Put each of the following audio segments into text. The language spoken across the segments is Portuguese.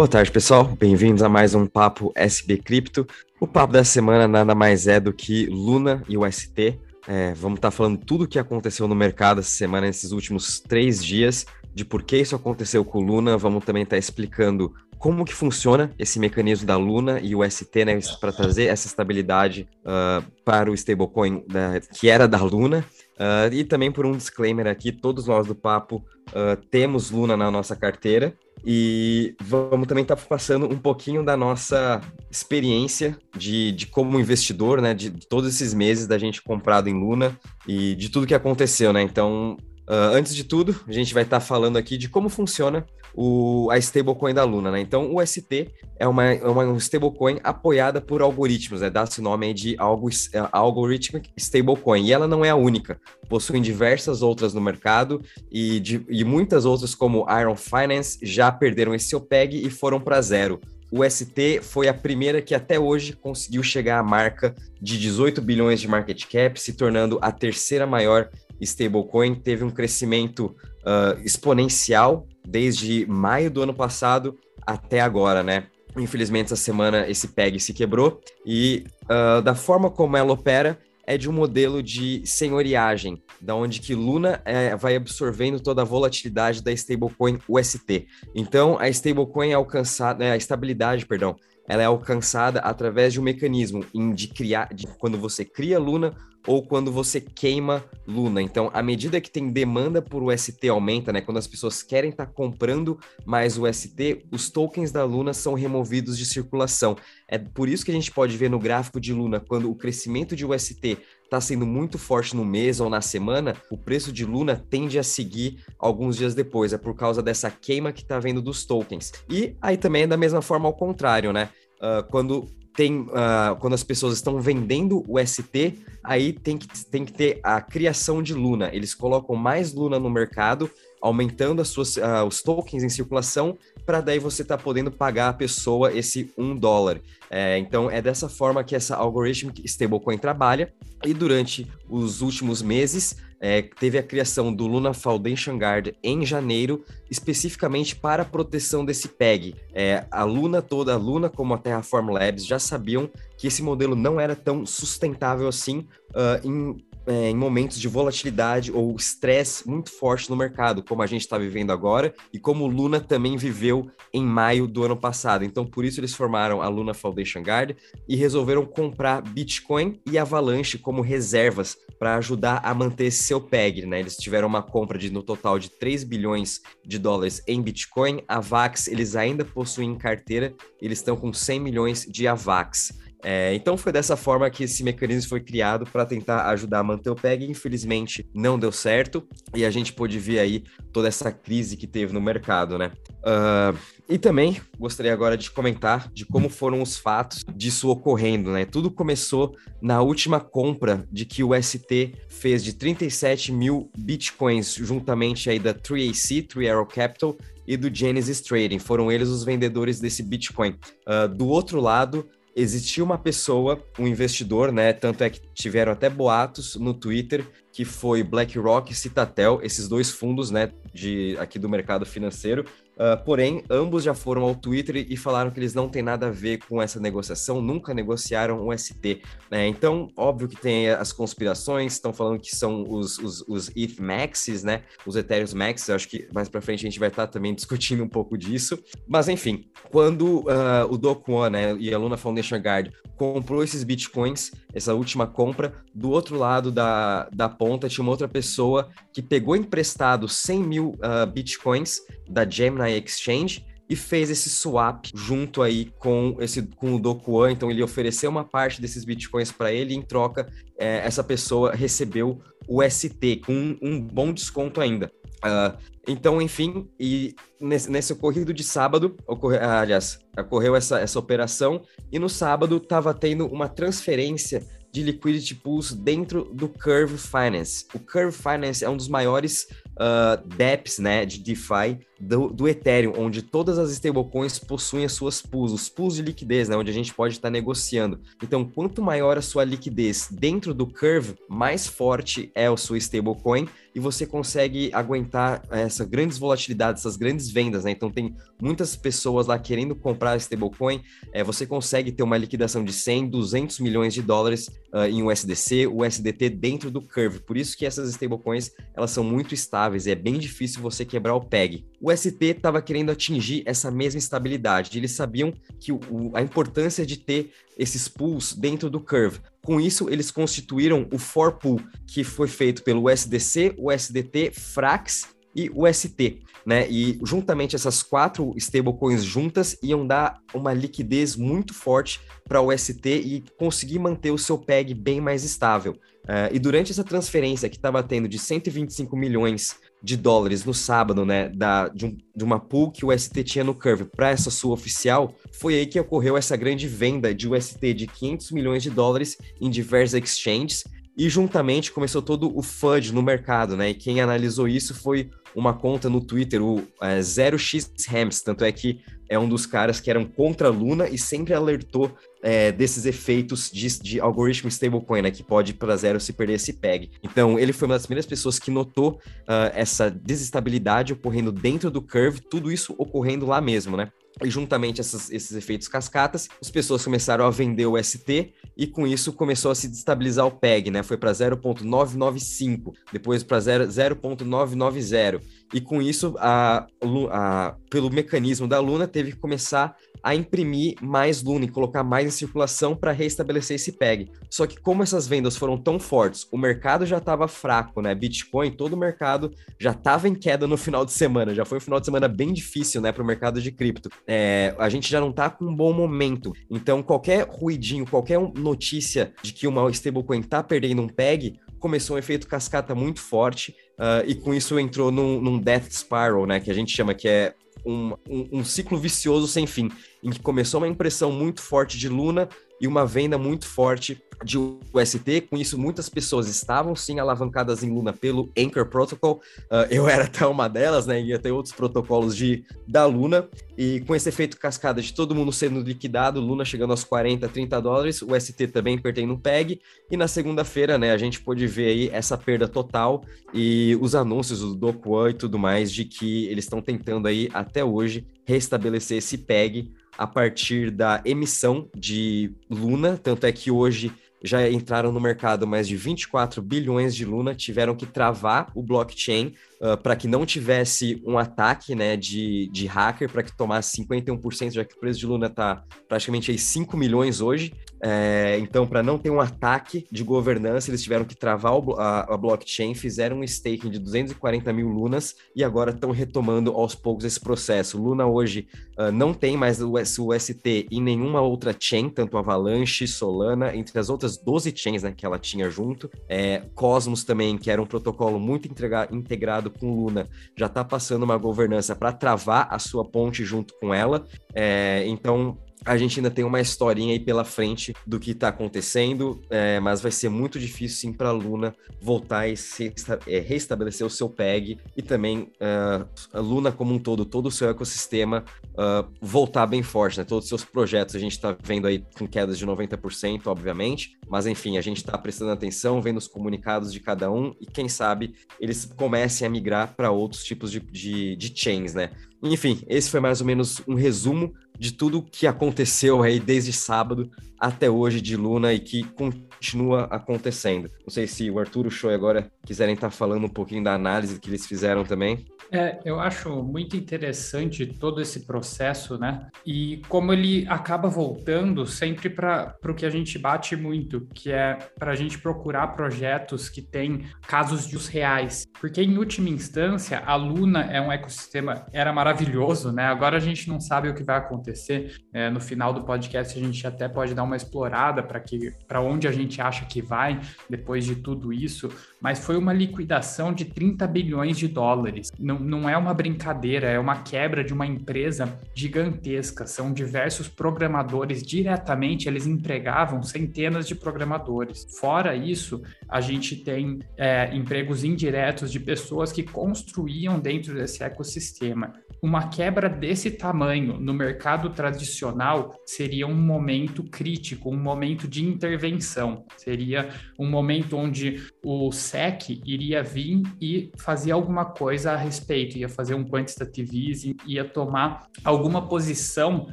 Boa tarde, pessoal. Bem-vindos a mais um Papo SB Cripto. O papo da semana nada mais é do que Luna e o ST. É, vamos estar tá falando tudo o que aconteceu no mercado essa semana, nesses últimos três dias, de por que isso aconteceu com Luna. Vamos também estar tá explicando como que funciona esse mecanismo da Luna e o ST, né, para trazer essa estabilidade uh, para o stablecoin da, que era da Luna. Uh, e também por um disclaimer aqui, todos nós do Papo uh, temos Luna na nossa carteira e vamos também estar tá passando um pouquinho da nossa experiência de, de como investidor, né, de, de, todos esses meses da gente comprado em Luna e de tudo que aconteceu, né? Então, uh, antes de tudo, a gente vai estar tá falando aqui de como funciona o, a stablecoin da Luna, né? Então, o ST é uma, é uma stablecoin apoiada por algoritmos, né? Dá-se o nome de algo, é, Algorithmic Stablecoin. E ela não é a única. Possuem diversas outras no mercado e, de, e muitas outras, como Iron Finance, já perderam esse OPEG e foram para zero. O ST foi a primeira que até hoje conseguiu chegar à marca de 18 bilhões de market cap, se tornando a terceira maior stablecoin. Teve um crescimento uh, exponencial desde maio do ano passado até agora, né? Infelizmente, essa semana esse PEG se quebrou e uh, da forma como ela opera é de um modelo de senhoriagem, da onde que Luna é, vai absorvendo toda a volatilidade da stablecoin UST. Então, a stablecoin é alcançada, é, a estabilidade, perdão, ela é alcançada através de um mecanismo de criar, de quando você cria Luna ou quando você queima Luna. Então, à medida que tem demanda por UST aumenta, né? Quando as pessoas querem estar tá comprando mais UST, os tokens da Luna são removidos de circulação. É por isso que a gente pode ver no gráfico de Luna, quando o crescimento de UST está sendo muito forte no mês ou na semana, o preço de Luna tende a seguir alguns dias depois. É por causa dessa queima que está vendo dos tokens. E aí também é da mesma forma ao contrário, né? Uh, quando tem uh, quando as pessoas estão vendendo o ST, aí tem que, tem que ter a criação de Luna. Eles colocam mais Luna no mercado, aumentando as suas, uh, os tokens em circulação, para daí você tá podendo pagar a pessoa esse um dólar. É, então é dessa forma que essa Algorithmic Stablecoin trabalha. E durante os últimos meses, é, teve a criação do Luna Foundation Guard em janeiro, especificamente para a proteção desse PEG. É, a Luna toda, a Luna como a Terraform Labs já sabiam que esse modelo não era tão sustentável assim uh, em é, em momentos de volatilidade ou estresse muito forte no mercado, como a gente está vivendo agora e como Luna também viveu em maio do ano passado. Então, por isso eles formaram a Luna Foundation Guard e resolveram comprar Bitcoin e Avalanche como reservas para ajudar a manter esse seu PEG. Né? Eles tiveram uma compra de no total de 3 bilhões de dólares em Bitcoin. A VAX eles ainda possuem em carteira, eles estão com 100 milhões de AVAX. É, então foi dessa forma que esse mecanismo foi criado para tentar ajudar a manter o PEG. Infelizmente não deu certo e a gente pôde ver aí toda essa crise que teve no mercado, né? Uh, e também gostaria agora de comentar de como foram os fatos disso ocorrendo, né? Tudo começou na última compra de que o ST fez de 37 mil bitcoins juntamente aí da 3AC, Three Arrow Capital e do Genesis Trading. Foram eles os vendedores desse Bitcoin. Uh, do outro lado, existia uma pessoa, um investidor, né? Tanto é que tiveram até boatos no Twitter que foi BlackRock e Citatel, esses dois fundos, né, de aqui do mercado financeiro, Uh, porém, ambos já foram ao Twitter e falaram que eles não têm nada a ver com essa negociação, nunca negociaram o ST. Né? Então, óbvio que tem as conspirações, estão falando que são os, os, os ETH Maxes, né? Os Ethereum Maxes, acho que mais para frente a gente vai estar tá também discutindo um pouco disso. Mas, enfim, quando uh, o Do né, e a Luna Foundation Guard comprou esses bitcoins, essa última compra, do outro lado da, da ponta tinha uma outra pessoa que pegou emprestado 100 mil uh, bitcoins da Gemini Exchange e fez esse swap junto aí com esse com o Dokuan. Então ele ofereceu uma parte desses bitcoins para ele e em troca é, essa pessoa recebeu o ST com um, um bom desconto ainda. Uh, então, enfim, e nesse, nesse ocorrido de sábado, ocorre, aliás, ocorreu essa, essa operação, e no sábado estava tendo uma transferência de liquidity pools dentro do Curve Finance. O Curve Finance é um dos maiores uh, DEPs, né, de DeFi do, do Ethereum, onde todas as stablecoins possuem as suas pools, os pools de liquidez, né, onde a gente pode estar tá negociando. Então, quanto maior a sua liquidez dentro do Curve, mais forte é a sua stablecoin e você consegue aguentar essa grandes volatilidades, essas grandes vendas, né? Então tem muitas pessoas lá querendo comprar stablecoin, é, você consegue ter uma liquidação de 100, 200 milhões de dólares uh, em USDC, USDT dentro do Curve. Por isso que essas stablecoins, elas são muito estáveis e é bem difícil você quebrar o PEG. O ST estava querendo atingir essa mesma estabilidade. Eles sabiam que o, a importância de ter esses pools dentro do Curve. Com isso, eles constituíram o For Pool, que foi feito pelo USDC, USDT, Frax e UST, né? E juntamente essas quatro stablecoins juntas iam dar uma liquidez muito forte para o UST e conseguir manter o seu PEG bem mais estável. Uh, e durante essa transferência que estava tendo de 125 milhões de dólares no sábado, né, da, de, um, de uma pool que o ST tinha no Curve para essa sua oficial, foi aí que ocorreu essa grande venda de UST de 500 milhões de dólares em diversos exchanges e juntamente começou todo o FUD no mercado, né? E quem analisou isso foi uma conta no Twitter, o é, 0xHams, tanto é que é um dos caras que eram contra a Luna e sempre alertou é, desses efeitos de, de algoritmo stablecoin, né, que pode para zero se perder esse PEG. Então, ele foi uma das primeiras pessoas que notou uh, essa desestabilidade ocorrendo dentro do curve, tudo isso ocorrendo lá mesmo, né? E juntamente essas, esses efeitos cascatas, as pessoas começaram a vender o ST e com isso começou a se destabilizar o PEG, né? Foi para 0.995, depois para 0.990 e com isso, a, a, pelo mecanismo da Luna, teve que começar a imprimir mais Luna e colocar mais em circulação para restabelecer esse PEG. Só que como essas vendas foram tão fortes, o mercado já estava fraco, né? Bitcoin, todo o mercado já estava em queda no final de semana. Já foi um final de semana bem difícil, né, para o mercado de cripto. É, a gente já não está com um bom momento. Então, qualquer ruidinho, qualquer notícia de que uma stablecoin está perdendo um PEG, começou um efeito cascata muito forte uh, e com isso entrou num, num, death spiral, né, que a gente chama que é um, um, um, ciclo vicioso sem fim, em que começou uma impressão muito forte de Luna e uma venda muito forte de UST. Com isso, muitas pessoas estavam sim alavancadas em Luna pelo Anchor Protocol. Uh, eu era até uma delas, né? Ia ter outros protocolos de, da Luna. E com esse efeito cascada de todo mundo sendo liquidado, Luna chegando aos 40, 30 dólares, o ST também perdendo um PEG. E na segunda-feira, né, a gente pôde ver aí essa perda total e os anúncios do Dokuan e tudo mais de que eles estão tentando aí até hoje restabelecer esse PEG a partir da emissão de Luna, tanto é que hoje já entraram no mercado mais de 24 bilhões de Luna, tiveram que travar o blockchain uh, para que não tivesse um ataque né, de, de hacker, para que tomasse 51%, já que o preço de Luna está praticamente aí 5 milhões hoje. É, então, para não ter um ataque de governança, eles tiveram que travar o, a, a, blockchain, fizeram um staking de 240 mil lunas e agora estão retomando aos poucos esse processo. Luna hoje uh, não tem mais o, o ST em nenhuma outra chain, tanto Avalanche, Solana, entre as outras 12 chains né, que ela tinha junto. É, Cosmos também, que era um protocolo muito integrado com Luna, já está passando uma governança para travar a sua ponte junto com ela. É, então, a gente ainda tem uma historinha aí pela frente do que está acontecendo, é, mas vai ser muito difícil sim para a Luna voltar e se, é, restabelecer o seu PEG e também uh, a Luna como um todo, todo o seu ecossistema uh, voltar bem forte, né? Todos os seus projetos a gente está vendo aí com quedas de 90%, obviamente, mas enfim, a gente está prestando atenção, vendo os comunicados de cada um e quem sabe eles comecem a migrar para outros tipos de, de, de chains, né? Enfim, esse foi mais ou menos um resumo de tudo que aconteceu aí desde sábado até hoje de Luna e que continua acontecendo. Não sei se o Arthur e o Show agora quiserem estar falando um pouquinho da análise que eles fizeram também. É, eu acho muito interessante todo esse processo, né? E como ele acaba voltando sempre para o que a gente bate muito, que é para a gente procurar projetos que têm casos de uso reais. Porque, em última instância, a Luna é um ecossistema, era maravilhoso, né? Agora a gente não sabe o que vai acontecer. É, no final do podcast, a gente até pode dar uma explorada para onde a gente acha que vai depois de tudo isso mas foi uma liquidação de 30 bilhões de dólares. Não, não é uma brincadeira, é uma quebra de uma empresa gigantesca. São diversos programadores diretamente, eles empregavam centenas de programadores. Fora isso, a gente tem é, empregos indiretos de pessoas que construíam dentro desse ecossistema. uma quebra desse tamanho no mercado tradicional seria um momento crítico, um momento de intervenção. Seria um momento onde o SEC iria vir e fazer alguma coisa a respeito, ia fazer um quantitative easing, ia tomar alguma posição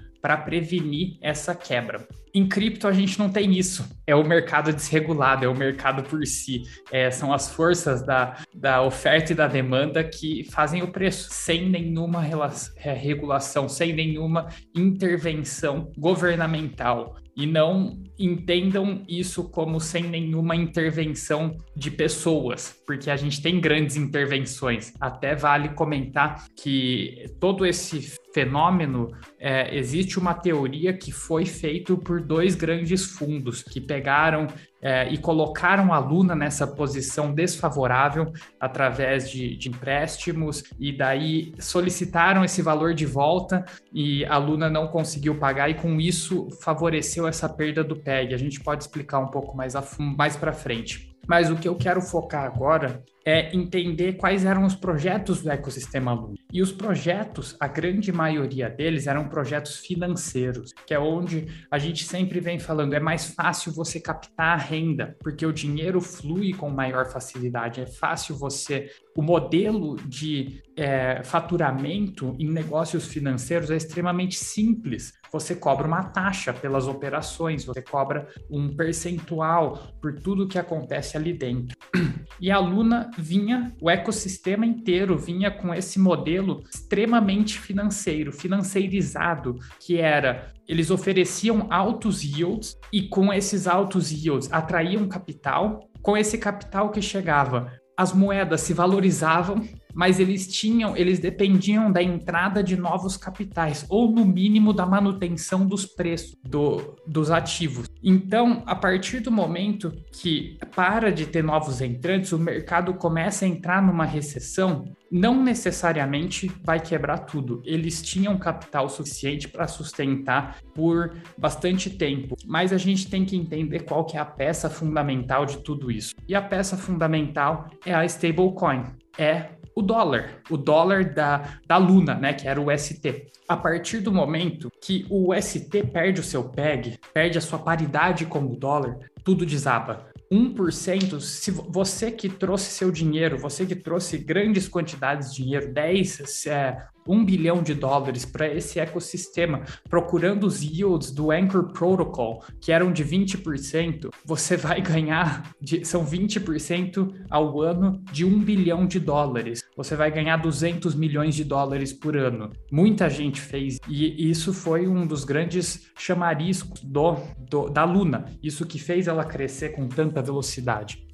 para prevenir essa quebra. Em cripto, a gente não tem isso. É o mercado desregulado, é o mercado por si. É, são as forças da, da oferta e da demanda que fazem o preço, sem nenhuma relação, é, regulação, sem nenhuma intervenção governamental e não entendam isso como sem nenhuma intervenção de pessoas, porque a gente tem grandes intervenções. Até vale comentar que todo esse fenômeno é, existe uma teoria que foi feito por dois grandes fundos que pegaram é, e colocaram a Luna nessa posição desfavorável através de, de, empréstimos e daí solicitaram esse valor de volta e a Luna não conseguiu pagar e com isso favoreceu essa perda do PEG. A gente pode explicar um pouco mais, mais para frente. Mas o que eu quero focar agora é entender quais eram os projetos do ecossistema Luna. E os projetos, a grande maioria deles eram projetos financeiros, que é onde a gente sempre vem falando, é mais fácil você captar a renda, porque o dinheiro flui com maior facilidade, é fácil você. O modelo de é, faturamento em negócios financeiros é extremamente simples. Você cobra uma taxa pelas operações, você cobra um percentual por tudo que acontece ali dentro. E a Luna vinha, o ecossistema inteiro vinha com esse modelo extremamente financeiro, financeirizado, que era eles ofereciam altos yields e com esses altos yields atraíam capital. Com esse capital que chegava, as moedas se valorizavam, mas eles tinham, eles dependiam da entrada de novos capitais, ou no mínimo da manutenção dos preços do, dos ativos. Então, a partir do momento que para de ter novos entrantes, o mercado começa a entrar numa recessão, não necessariamente vai quebrar tudo. Eles tinham capital suficiente para sustentar por bastante tempo, mas a gente tem que entender qual que é a peça fundamental de tudo isso. E a peça fundamental é a stablecoin. É o dólar, o dólar da, da Luna, né, que era o ST. A partir do momento que o ST perde o seu PEG, perde a sua paridade com o dólar, tudo desaba. 1%, se você que trouxe seu dinheiro, você que trouxe grandes quantidades de dinheiro, 10, é, um bilhão de dólares para esse ecossistema, procurando os yields do Anchor Protocol, que eram de 20%, você vai ganhar, de, são 20% ao ano de um bilhão de dólares. Você vai ganhar 200 milhões de dólares por ano. Muita gente fez, e isso foi um dos grandes chamariscos do, do da Luna, isso que fez ela crescer com tanta velocidade.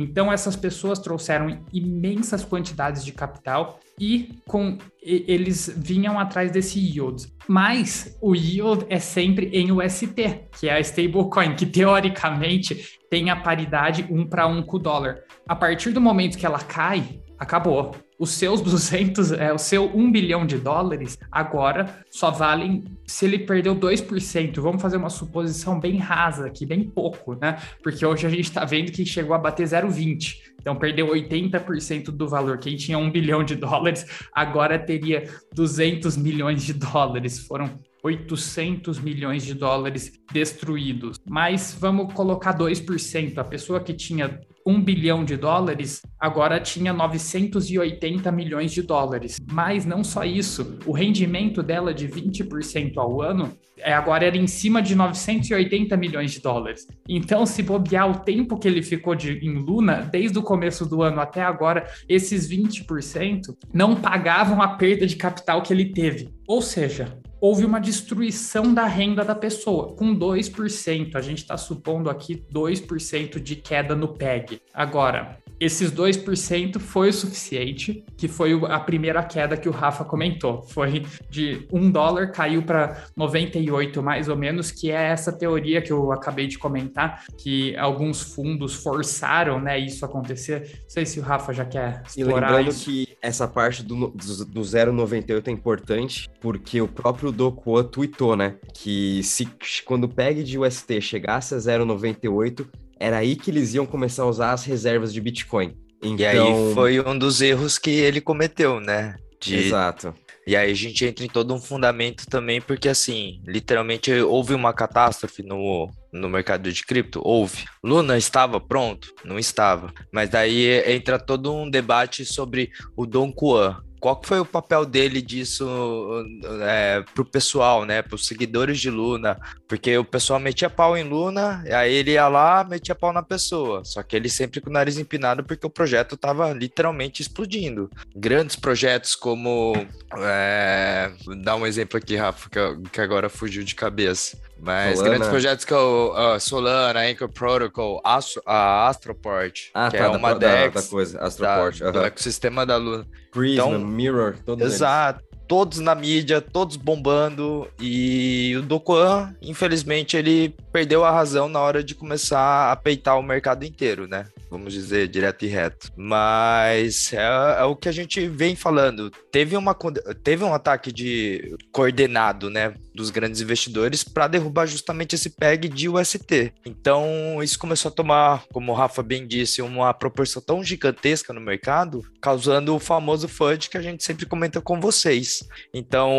Então, essas pessoas trouxeram imensas quantidades de capital e com eles vinham atrás desse yield. Mas o yield é sempre em UST, que é a stablecoin, que teoricamente tem a paridade um para um com o dólar. A partir do momento que ela cai, acabou. Os seus 200, é, o seu 1 bilhão de dólares agora só valem se ele perdeu 2%. Vamos fazer uma suposição bem rasa aqui, bem pouco, né? Porque hoje a gente está vendo que chegou a bater 0,20. Então perdeu 80% do valor. Quem tinha 1 bilhão de dólares agora teria 200 milhões de dólares. Foram 800 milhões de dólares destruídos. Mas vamos colocar 2%. A pessoa que tinha 1 bilhão de dólares, agora tinha 980 milhões de dólares. Mas não só isso, o rendimento dela de 20% ao ano é, agora era em cima de 980 milhões de dólares. Então, se bobear o tempo que ele ficou de, em Luna, desde o começo do ano até agora, esses 20% não pagavam a perda de capital que ele teve. Ou seja, houve uma destruição da renda da pessoa, com 2%. A gente está supondo aqui 2% de queda no PEG. Agora, esses 2% foi o suficiente, que foi a primeira queda que o Rafa comentou. Foi de 1 dólar, caiu para 98 mais ou menos, que é essa teoria que eu acabei de comentar, que alguns fundos forçaram né, isso acontecer. Não sei se o Rafa já quer explorar E lembrando isso. que essa parte do, do, do 0,98 é importante, porque o próprio Do Kwon tweetou, né, que se quando o PEG de UST chegasse a 0,98, era aí que eles iam começar a usar as reservas de Bitcoin. Então... E aí então foi um dos erros que ele cometeu, né? De... Exato. E aí a gente entra em todo um fundamento também, porque assim, literalmente houve uma catástrofe no, no mercado de cripto? Houve. Luna estava pronto? Não estava. Mas daí entra todo um debate sobre o Don Juan. Qual foi o papel dele disso é, pro pessoal, né? Para os seguidores de Luna? Porque o pessoal metia pau em Luna, aí ele ia lá, metia pau na pessoa. Só que ele sempre com o nariz empinado, porque o projeto estava literalmente explodindo. Grandes projetos como. É, dá um exemplo aqui, Rafa, que, agora fugiu de cabeça. Mas Solana. grandes projetos que o uh, Solana, Anchor Protocol, Astro, a Astroport, ah, que tá, é uma da, DEX da, da coisa, Astroport, da, do ecossistema da Luna. Prisma, então, Mirror, todos Exato. Todos na mídia, todos bombando, e o Dokuan, infelizmente, ele perdeu a razão na hora de começar a peitar o mercado inteiro, né? vamos dizer, direto e reto. Mas é, é, o que a gente vem falando. Teve, uma, teve um ataque de coordenado, né, dos grandes investidores para derrubar justamente esse PEG de UST. Então, isso começou a tomar, como o Rafa bem disse, uma proporção tão gigantesca no mercado, causando o famoso FUD que a gente sempre comenta com vocês. Então,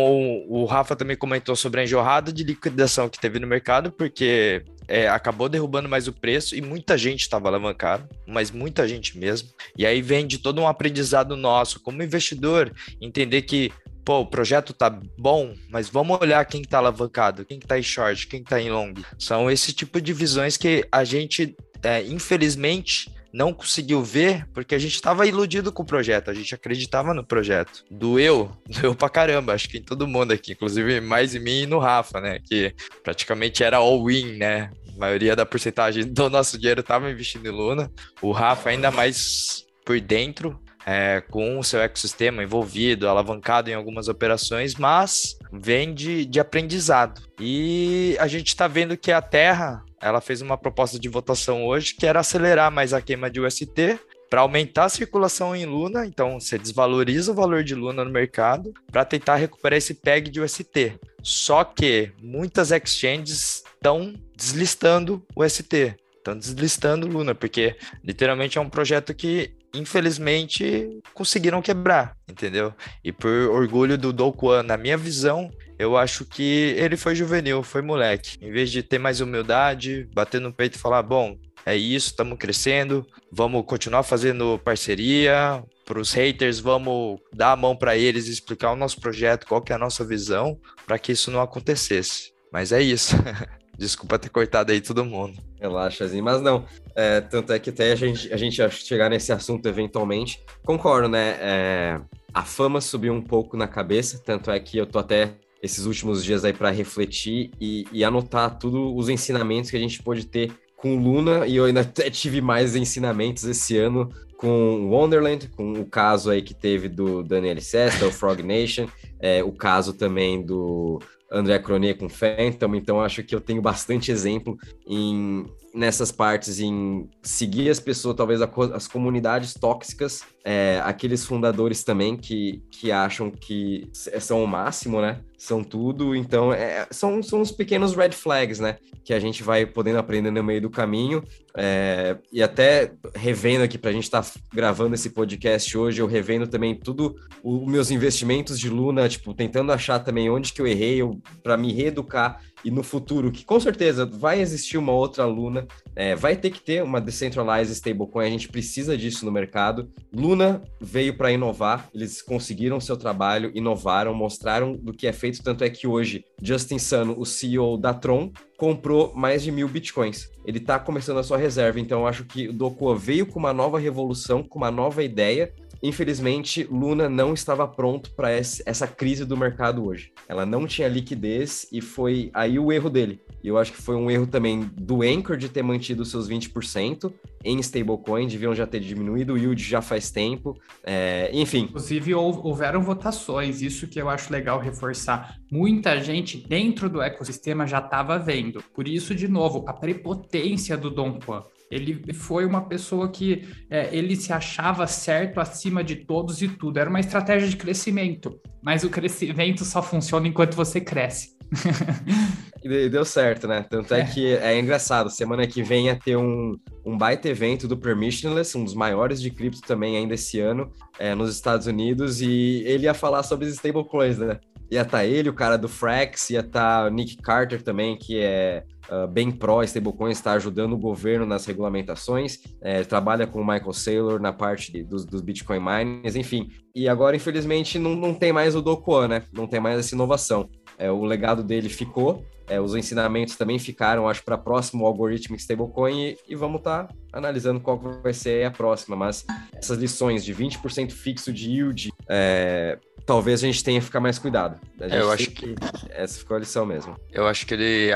o, Rafa também comentou sobre a enjorrada de liquidação que teve no mercado, porque é, acabou derrubando mais o preço e muita gente estava alavancada, mas muita gente mesmo. E aí vem de todo um aprendizado nosso como investidor, entender que pô, o projeto tá bom, mas vamos olhar quem tá alavancado, quem tá em short, quem tá em long. São esse tipo de visões que a gente, é, infelizmente, não conseguiu ver porque a gente estava iludido com o projeto, a gente acreditava no projeto. Doeu, doeu pra caramba, acho que em todo mundo aqui, inclusive mais em mim e no Rafa, né? Que praticamente era all-in, né? A maioria da porcentagem do nosso dinheiro estava investindo em Luna. O Rafa ainda mais por dentro, é, com o seu ecossistema envolvido, alavancado em algumas operações, mas vem de, de aprendizado. E a gente está vendo que a Terra ela fez uma proposta de votação hoje que era acelerar mais a queima de UST para aumentar a circulação em Luna, então você desvaloriza o valor de Luna no mercado para tentar recuperar esse PEG de UST. Só que muitas exchanges estão deslistando o ST, estão deslistando Luna, porque literalmente é um projeto que infelizmente conseguiram quebrar, entendeu? E por orgulho do Do na minha visão, eu acho que ele foi juvenil, foi moleque. Em vez de ter mais humildade, bater no peito e falar, bom, é isso, estamos crescendo, vamos continuar fazendo parceria. Para os haters, vamos dar a mão para eles e explicar o nosso projeto, qual que é a nossa visão, para que isso não acontecesse. Mas é isso. Desculpa ter cortado aí todo mundo. Relaxa, assim, mas não. É, tanto é que até a gente, a gente chegar nesse assunto eventualmente. Concordo, né? É, a fama subiu um pouco na cabeça, tanto é que eu tô até esses últimos dias aí para refletir e, e anotar tudo os ensinamentos que a gente pode ter com Luna, e eu ainda até tive mais ensinamentos esse ano com Wonderland, com o caso aí que teve do Daniel Sesta, o Frog Nation, é, o caso também do André Cronier com Phantom, então acho que eu tenho bastante exemplo em nessas partes em seguir as pessoas, talvez as comunidades tóxicas, é, aqueles fundadores também que, que acham que são o máximo, né? São tudo, então é, são, são uns pequenos red flags, né? Que a gente vai podendo aprender no meio do caminho. É, e até revendo aqui, para a gente estar tá gravando esse podcast hoje, eu revendo também tudo os meus investimentos de Luna, tipo, tentando achar também onde que eu errei, para me reeducar e no futuro, que com certeza vai existir uma outra Luna, é, vai ter que ter uma decentralized stablecoin, a gente precisa disso no mercado. Luna veio para inovar, eles conseguiram seu trabalho, inovaram, mostraram do que é feito, tanto é que hoje Justin Sun, o CEO da Tron, comprou mais de mil bitcoins. Ele está começando a sua reserva, então eu acho que o Dokua veio com uma nova revolução, com uma nova ideia, Infelizmente, Luna não estava pronto para essa crise do mercado hoje. Ela não tinha liquidez e foi aí o erro dele. E eu acho que foi um erro também do Anchor de ter mantido seus 20% em stablecoin, deviam já ter diminuído o yield já faz tempo. É, enfim. Inclusive, houveram votações, isso que eu acho legal reforçar. Muita gente dentro do ecossistema já estava vendo. Por isso, de novo, a prepotência do Dom Juan. Ele foi uma pessoa que é, ele se achava certo acima de todos e tudo. Era uma estratégia de crescimento, mas o crescimento só funciona enquanto você cresce. E deu certo, né? Tanto é, é, que é engraçado, semana que vem ia ter um, um baita evento do Permissionless, um dos maiores de cripto também ainda esse ano, é, nos Estados Unidos, e ele ia falar sobre os stablecoins, né? Ia estar tá ele, o cara do Frax, ia estar tá o Nick Carter também, que é uh, bem pró stablecoins, está ajudando o governo nas regulamentações, é, trabalha com o Michael Saylor na parte de, dos, dos Bitcoin miners, enfim. E agora, infelizmente, não, não tem mais o Do né? Não tem mais essa inovação. É, o legado dele ficou, é, os ensinamentos também ficaram, acho, para próximo Algorithmic Stablecoin e, e vamos estar tá analisando qual vai ser a próxima. Mas essas lições de 20% fixo de yield, é, talvez a gente tenha que ficar mais cuidado. É, eu acho que... que... essa ficou a lição mesmo. Eu acho que ele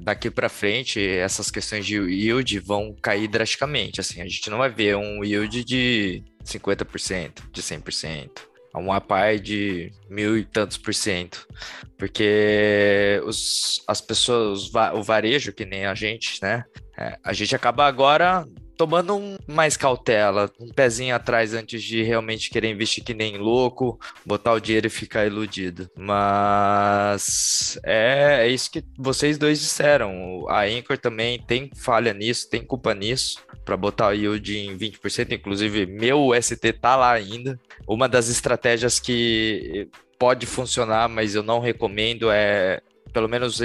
daqui para frente essas questões de yield vão cair drasticamente. Assim, a gente não vai ver um yield de 50%, de 100%. Um API de mil e tantos por cento, porque os, as pessoas, o varejo, que nem a gente, né? É, a gente acaba agora tomando um, mais cautela, um pezinho atrás antes de realmente querer investir que nem louco, botar o dinheiro e ficar iludido. Mas é, é isso que vocês dois disseram. A Anchor também tem falha nisso, tem culpa nisso, para botar o yield em 20%. Inclusive, meu ST tá lá ainda. Uma das estratégias que pode funcionar, mas eu não recomendo é pelo menos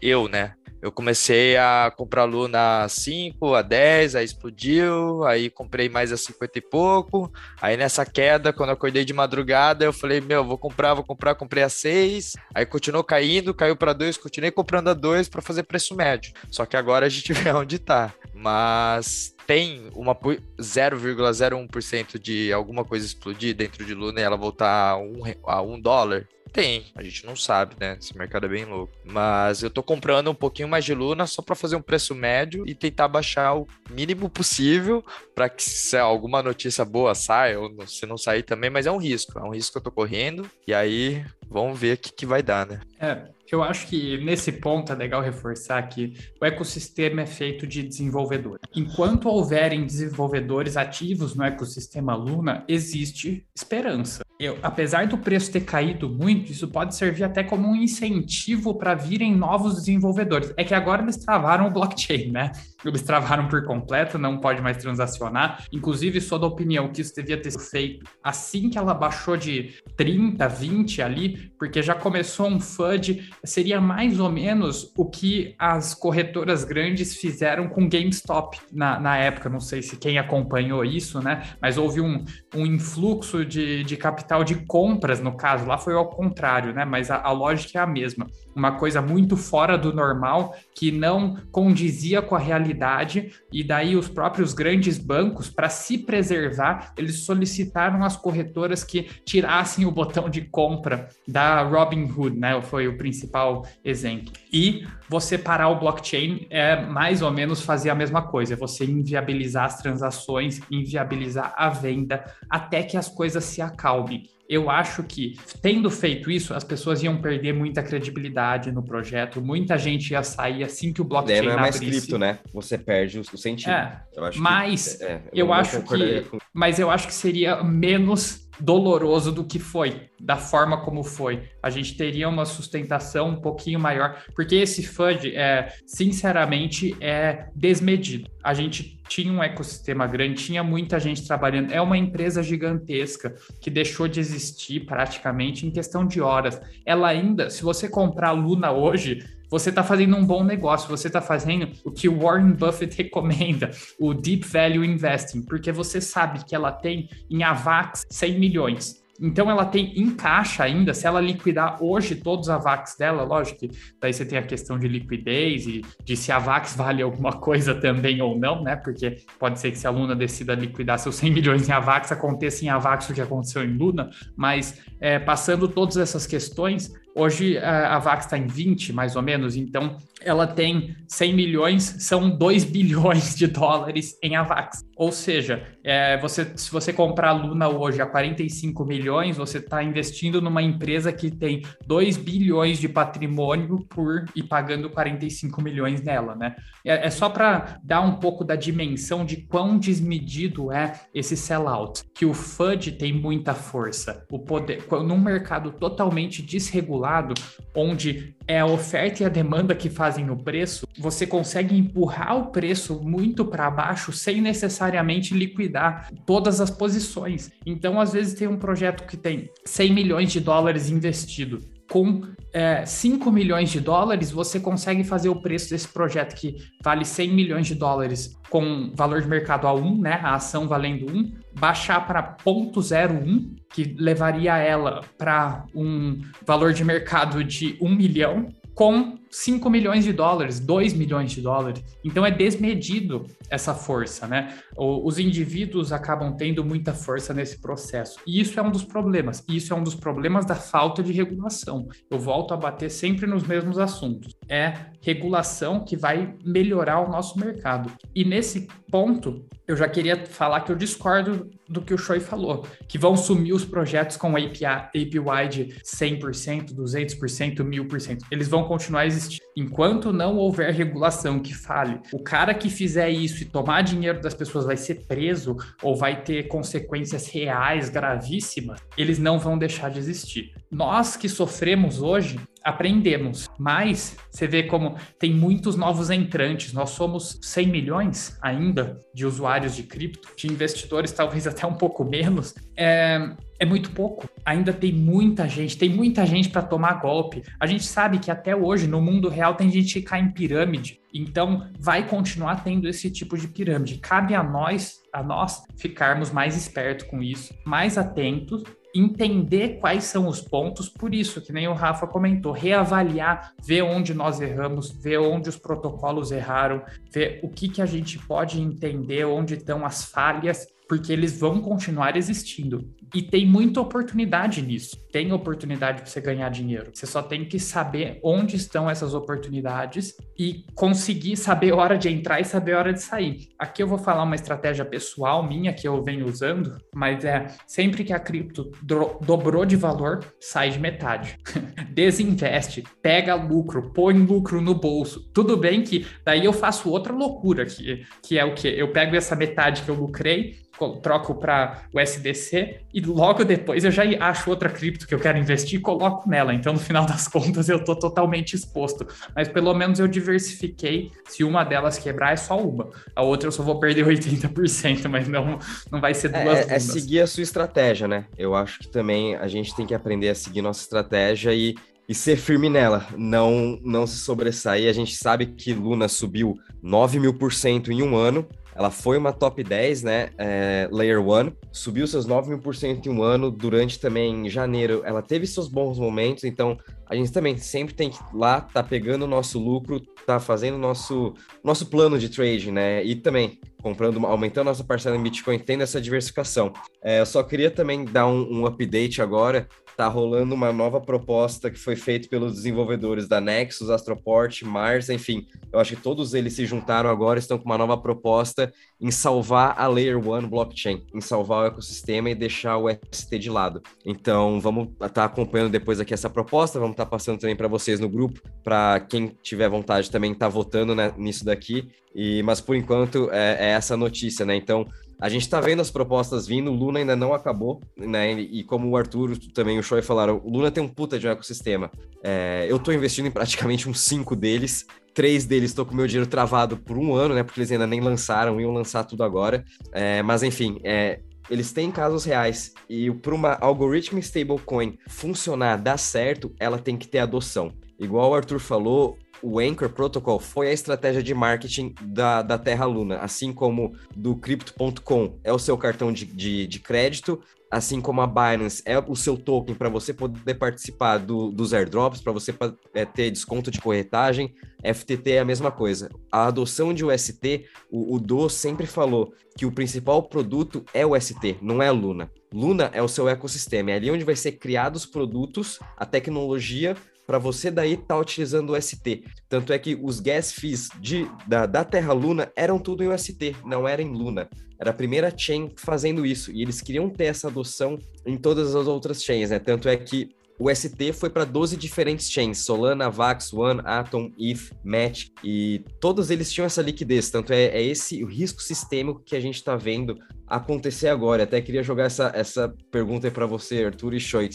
eu, né? Eu comecei a comprar Luna a 5, a 10, aí explodiu, aí comprei mais a 50 e pouco. Aí nessa queda, quando eu acordei de madrugada, eu falei, meu, vou comprar, vou comprar, comprei a 6. Aí continuou caindo, caiu para 2, continuei comprando a 2 para fazer preço médio. Só que agora a gente vê onde tá. Mas tem uma 0,01% de alguma coisa explodir dentro de Luna e ela voltar a um, a um dólar, tem, a gente não sabe, né? Esse mercado é bem louco. Mas eu tô comprando um pouquinho mais de Luna só para fazer um preço médio e tentar baixar o mínimo possível para que se alguma notícia boa saia ou se não sair também, mas é um risco, é um risco que eu tô correndo e aí vamos ver o que, que vai dar, né? É, eu acho que nesse ponto é legal reforçar que o ecossistema é feito de desenvolvedores. Enquanto houverem desenvolvedores ativos no ecossistema Luna, existe esperança. Eu, apesar do preço ter caído muito, isso pode servir até como um incentivo para virem novos desenvolvedores. É que agora eles travaram o blockchain, né? Eles travaram por completo, não pode mais transacionar. Inclusive, sou da opinião que isso devia ter sido feito assim que ela baixou de 30, 20 ali, porque já começou um FUD seria mais ou menos o que as corretoras grandes fizeram com GameStop na, na época. Não sei se quem acompanhou isso, né? Mas houve um, um influxo de, de capital de compras, no caso. Lá foi ao contrário, né? Mas a, a lógica é a mesma. Uma coisa muito fora do normal, que não condizia com a realidade, e daí os próprios grandes bancos, para se preservar, eles solicitaram às corretoras que tirassem o botão de compra da Robinhood, né? Foi o principal exemplo. E você parar o blockchain é mais ou menos fazer a mesma coisa, é você inviabilizar as transações, inviabilizar a venda até que as coisas se acalmem. Eu acho que, tendo feito isso, as pessoas iam perder muita credibilidade no projeto, muita gente ia sair assim que o blockchain não é mais cripto, né? Você perde o, sentido. É, eu mas que, é, eu, eu acho que, com... mas eu acho que seria menos doloroso do que foi, da forma como foi. A gente teria uma sustentação um pouquinho maior, porque esse FUD, é, sinceramente, é desmedido. A gente tinha um ecossistema grande, tinha muita gente trabalhando. É uma empresa gigantesca que deixou de existir praticamente em questão de horas. Ela ainda, se você comprar a Luna hoje, você está fazendo um bom negócio, você está fazendo o que o Warren Buffett recomenda, o Deep Value Investing, porque você sabe que ela tem em AVAX 100 milhões. Então ela tem em caixa ainda, se ela liquidar hoje todos os AVAX dela, lógico que daí você tem a questão de liquidez e de se a AVAX vale alguma coisa também ou não, né? Porque pode ser que se a Luna decida liquidar seus 100 milhões em AVAX, aconteça em AVAX o que aconteceu em Luna, mas é, passando todas essas questões, Hoje a VAX está em 20, mais ou menos, então ela tem 100 milhões, são 2 bilhões de dólares em Avax. Ou seja, é, você, se você comprar a Luna hoje a 45 milhões, você está investindo numa empresa que tem 2 bilhões de patrimônio por e pagando 45 milhões nela, né? É, é só para dar um pouco da dimensão de quão desmedido é esse sellout, que o FUD tem muita força. O poder, num mercado totalmente desregulado, onde é a oferta e a demanda que fazem o preço, você consegue empurrar o preço muito para baixo sem necessariamente liquidar todas as posições. Então, às vezes, tem um projeto que tem 100 milhões de dólares investido com é, 5 milhões de dólares, você consegue fazer o preço desse projeto que vale 100 milhões de dólares com valor de mercado a 1, né, a ação valendo 1, baixar para 0.01, que levaria ela para um valor de mercado de 1 milhão, com 5 milhões de dólares, 2 milhões de dólares. Então é desmedido essa força, né? Os indivíduos acabam tendo muita força nesse processo. E isso é um dos problemas. Isso é um dos problemas da falta de regulação. Eu volto a bater sempre nos mesmos assuntos. É regulação que vai melhorar o nosso mercado. E nesse ponto, eu já queria falar que eu discordo do que o Choi falou, que vão sumir os projetos com API, API de 100%, 200%, 1000%. Eles vão continuar existindo. Enquanto não houver regulação que fale, o cara que fizer isso e tomar dinheiro das pessoas vai ser preso ou vai ter consequências reais gravíssimas, eles não vão deixar de existir. Nós que sofremos hoje, aprendemos. Mas você vê como tem muitos novos entrantes. Nós somos 100 milhões ainda de usuários de cripto, de investidores talvez até um pouco menos. É, é muito pouco. Ainda tem muita gente, tem muita gente para tomar golpe. A gente sabe que até hoje no mundo real tem gente que cai em pirâmide. Então vai continuar tendo esse tipo de pirâmide. Cabe a nós, a nós ficarmos mais espertos com isso, mais atentos entender quais são os pontos, por isso, que nem o Rafa comentou, reavaliar, ver onde nós erramos, ver onde os protocolos erraram, ver o que, que a gente pode entender, onde estão as falhas porque eles vão continuar existindo. E tem muita oportunidade nisso. Tem oportunidade para você ganhar dinheiro. Você só tem que saber onde estão essas oportunidades e conseguir saber a hora de entrar e saber a hora de sair. Aqui eu vou falar uma estratégia pessoal minha que eu venho usando, mas é sempre que a cripto do dobrou de valor, sai de metade. Desinveste, pega lucro, põe lucro no bolso. Tudo bem que daí eu faço outra loucura que, que é o que eu pego essa metade que eu lucrei troco para o SDC e logo depois eu já acho outra cripto que eu quero investir e coloco nela. Então, no final das contas, eu estou totalmente exposto. Mas pelo menos eu diversifiquei. Se uma delas quebrar, é só uma. A outra eu só vou perder 80%, mas não, não vai ser duas. É, é, é seguir a sua estratégia, né? Eu acho que também a gente tem que aprender a seguir nossa estratégia e e ser firme nela, não não se sobressair. A gente sabe que Luna subiu 9 mil por cento em um ano, ela foi uma top 10, né? É, Layer 1, subiu seus 9 mil por cento em um ano. Durante também janeiro, ela teve seus bons momentos. Então, a gente também sempre tem que lá tá pegando o nosso lucro, tá fazendo nosso, nosso plano de trade, né? E também comprando, aumentando nossa parcela em Bitcoin, tendo essa diversificação. É, eu só queria também dar um, um update agora tá rolando uma nova proposta que foi feita pelos desenvolvedores da Nexus, Astroport, Mars, enfim, eu acho que todos eles se juntaram agora, estão com uma nova proposta em salvar a Layer 1 blockchain, em salvar o ecossistema e deixar o ST de lado. Então, vamos estar tá acompanhando depois aqui essa proposta, vamos estar tá passando também para vocês no grupo, para quem tiver vontade também estar tá votando né, nisso daqui. E, mas por enquanto é, é essa notícia, né? Então, a gente está vendo as propostas vindo, o Luna ainda não acabou, né? E como o Arthur também o Choi falaram, o Luna tem um puta de um ecossistema. É, eu estou investindo em praticamente uns cinco deles. Três deles estou com meu dinheiro travado por um ano, né? Porque eles ainda nem lançaram, iam lançar tudo agora. É, mas enfim, é, eles têm casos reais. E para uma algoritmo stablecoin funcionar, dar certo, ela tem que ter adoção. Igual o Arthur falou, o Anchor Protocol foi a estratégia de marketing da, da Terra Luna, assim como do Crypto.com é o seu cartão de, de, de crédito, assim como a Binance é o seu token para você poder participar do, dos airdrops, para você é, ter desconto de corretagem. FTT é a mesma coisa. A adoção de UST, o, o Do sempre falou que o principal produto é o ST, não é a Luna. Luna é o seu ecossistema, é ali onde vai ser criados os produtos, a tecnologia para você daí estar tá utilizando o ST. Tanto é que os gas fees de, da, da Terra Luna eram tudo em UST, não era em Luna. Era a primeira chain fazendo isso. E eles queriam ter essa adoção em todas as outras chains, né? Tanto é que o ST foi para 12 diferentes chains, Solana, Vax, One, Atom, ETH, Match, e todos eles tinham essa liquidez, tanto é, é esse o risco sistêmico que a gente está vendo acontecer agora. Até queria jogar essa, essa pergunta para você, Arthur e Choi.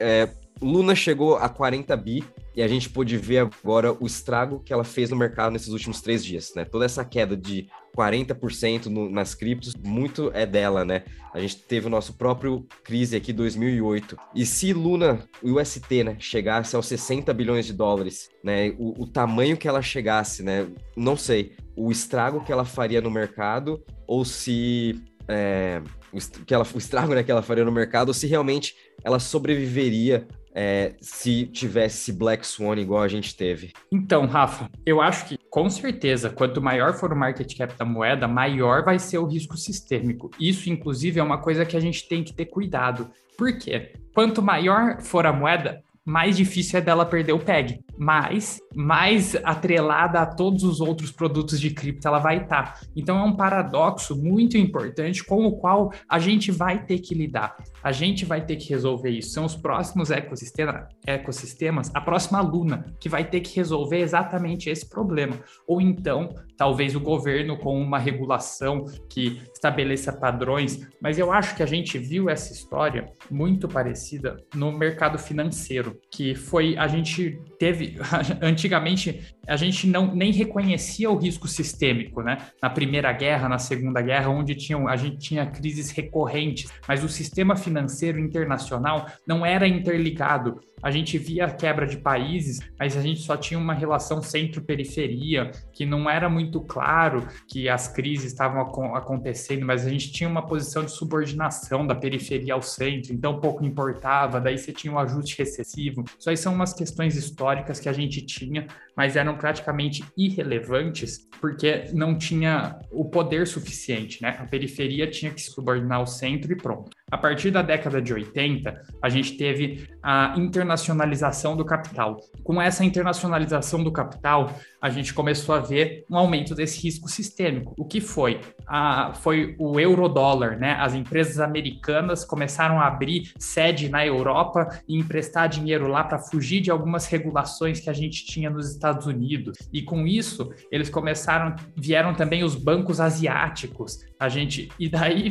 É, Luna chegou a 40 bi e a gente pôde ver agora o estrago que ela fez no mercado nesses últimos três dias, né? Toda essa queda de 40% no, nas criptos, muito é dela, né? A gente teve o nosso próprio crise aqui 2008. E se Luna, o UST, né, chegasse aos 60 bilhões de dólares, né, o, o tamanho que ela chegasse, né, não sei, o estrago que ela faria no mercado ou se é, o, que ela, o estrago né, que ela faria no mercado, ou se realmente ela sobreviveria é, se tivesse Black Swan igual a gente teve? Então, Rafa, eu acho que com certeza, quanto maior for o market cap da moeda, maior vai ser o risco sistêmico. Isso, inclusive, é uma coisa que a gente tem que ter cuidado. Por quê? Quanto maior for a moeda, mais difícil é dela perder o PEG. Mas mais atrelada a todos os outros produtos de cripto ela vai estar. Tá. Então é um paradoxo muito importante com o qual a gente vai ter que lidar. A gente vai ter que resolver isso. São os próximos ecossistema, ecossistemas, a próxima Luna, que vai ter que resolver exatamente esse problema. Ou então, talvez o governo com uma regulação que estabeleça padrões. Mas eu acho que a gente viu essa história muito parecida no mercado financeiro que foi a gente teve antigamente a gente não nem reconhecia o risco sistêmico, né? Na primeira guerra, na segunda guerra, onde tinham a gente tinha crises recorrentes, mas o sistema financeiro internacional não era interligado a gente via a quebra de países, mas a gente só tinha uma relação centro-periferia, que não era muito claro que as crises estavam acontecendo, mas a gente tinha uma posição de subordinação da periferia ao centro, então pouco importava, daí você tinha um ajuste recessivo. Isso aí são umas questões históricas que a gente tinha, mas eram praticamente irrelevantes, porque não tinha o poder suficiente, né? A periferia tinha que subordinar ao centro e pronto. A partir da década de 80, a gente teve a internacionalização do capital. Com essa internacionalização do capital, a gente começou a ver um aumento desse risco sistêmico. O que foi? A, foi o eurodólar, né? As empresas americanas começaram a abrir sede na Europa e emprestar dinheiro lá para fugir de algumas regulações que a gente tinha nos Estados Unidos. E com isso, eles começaram, vieram também os bancos asiáticos. A gente e daí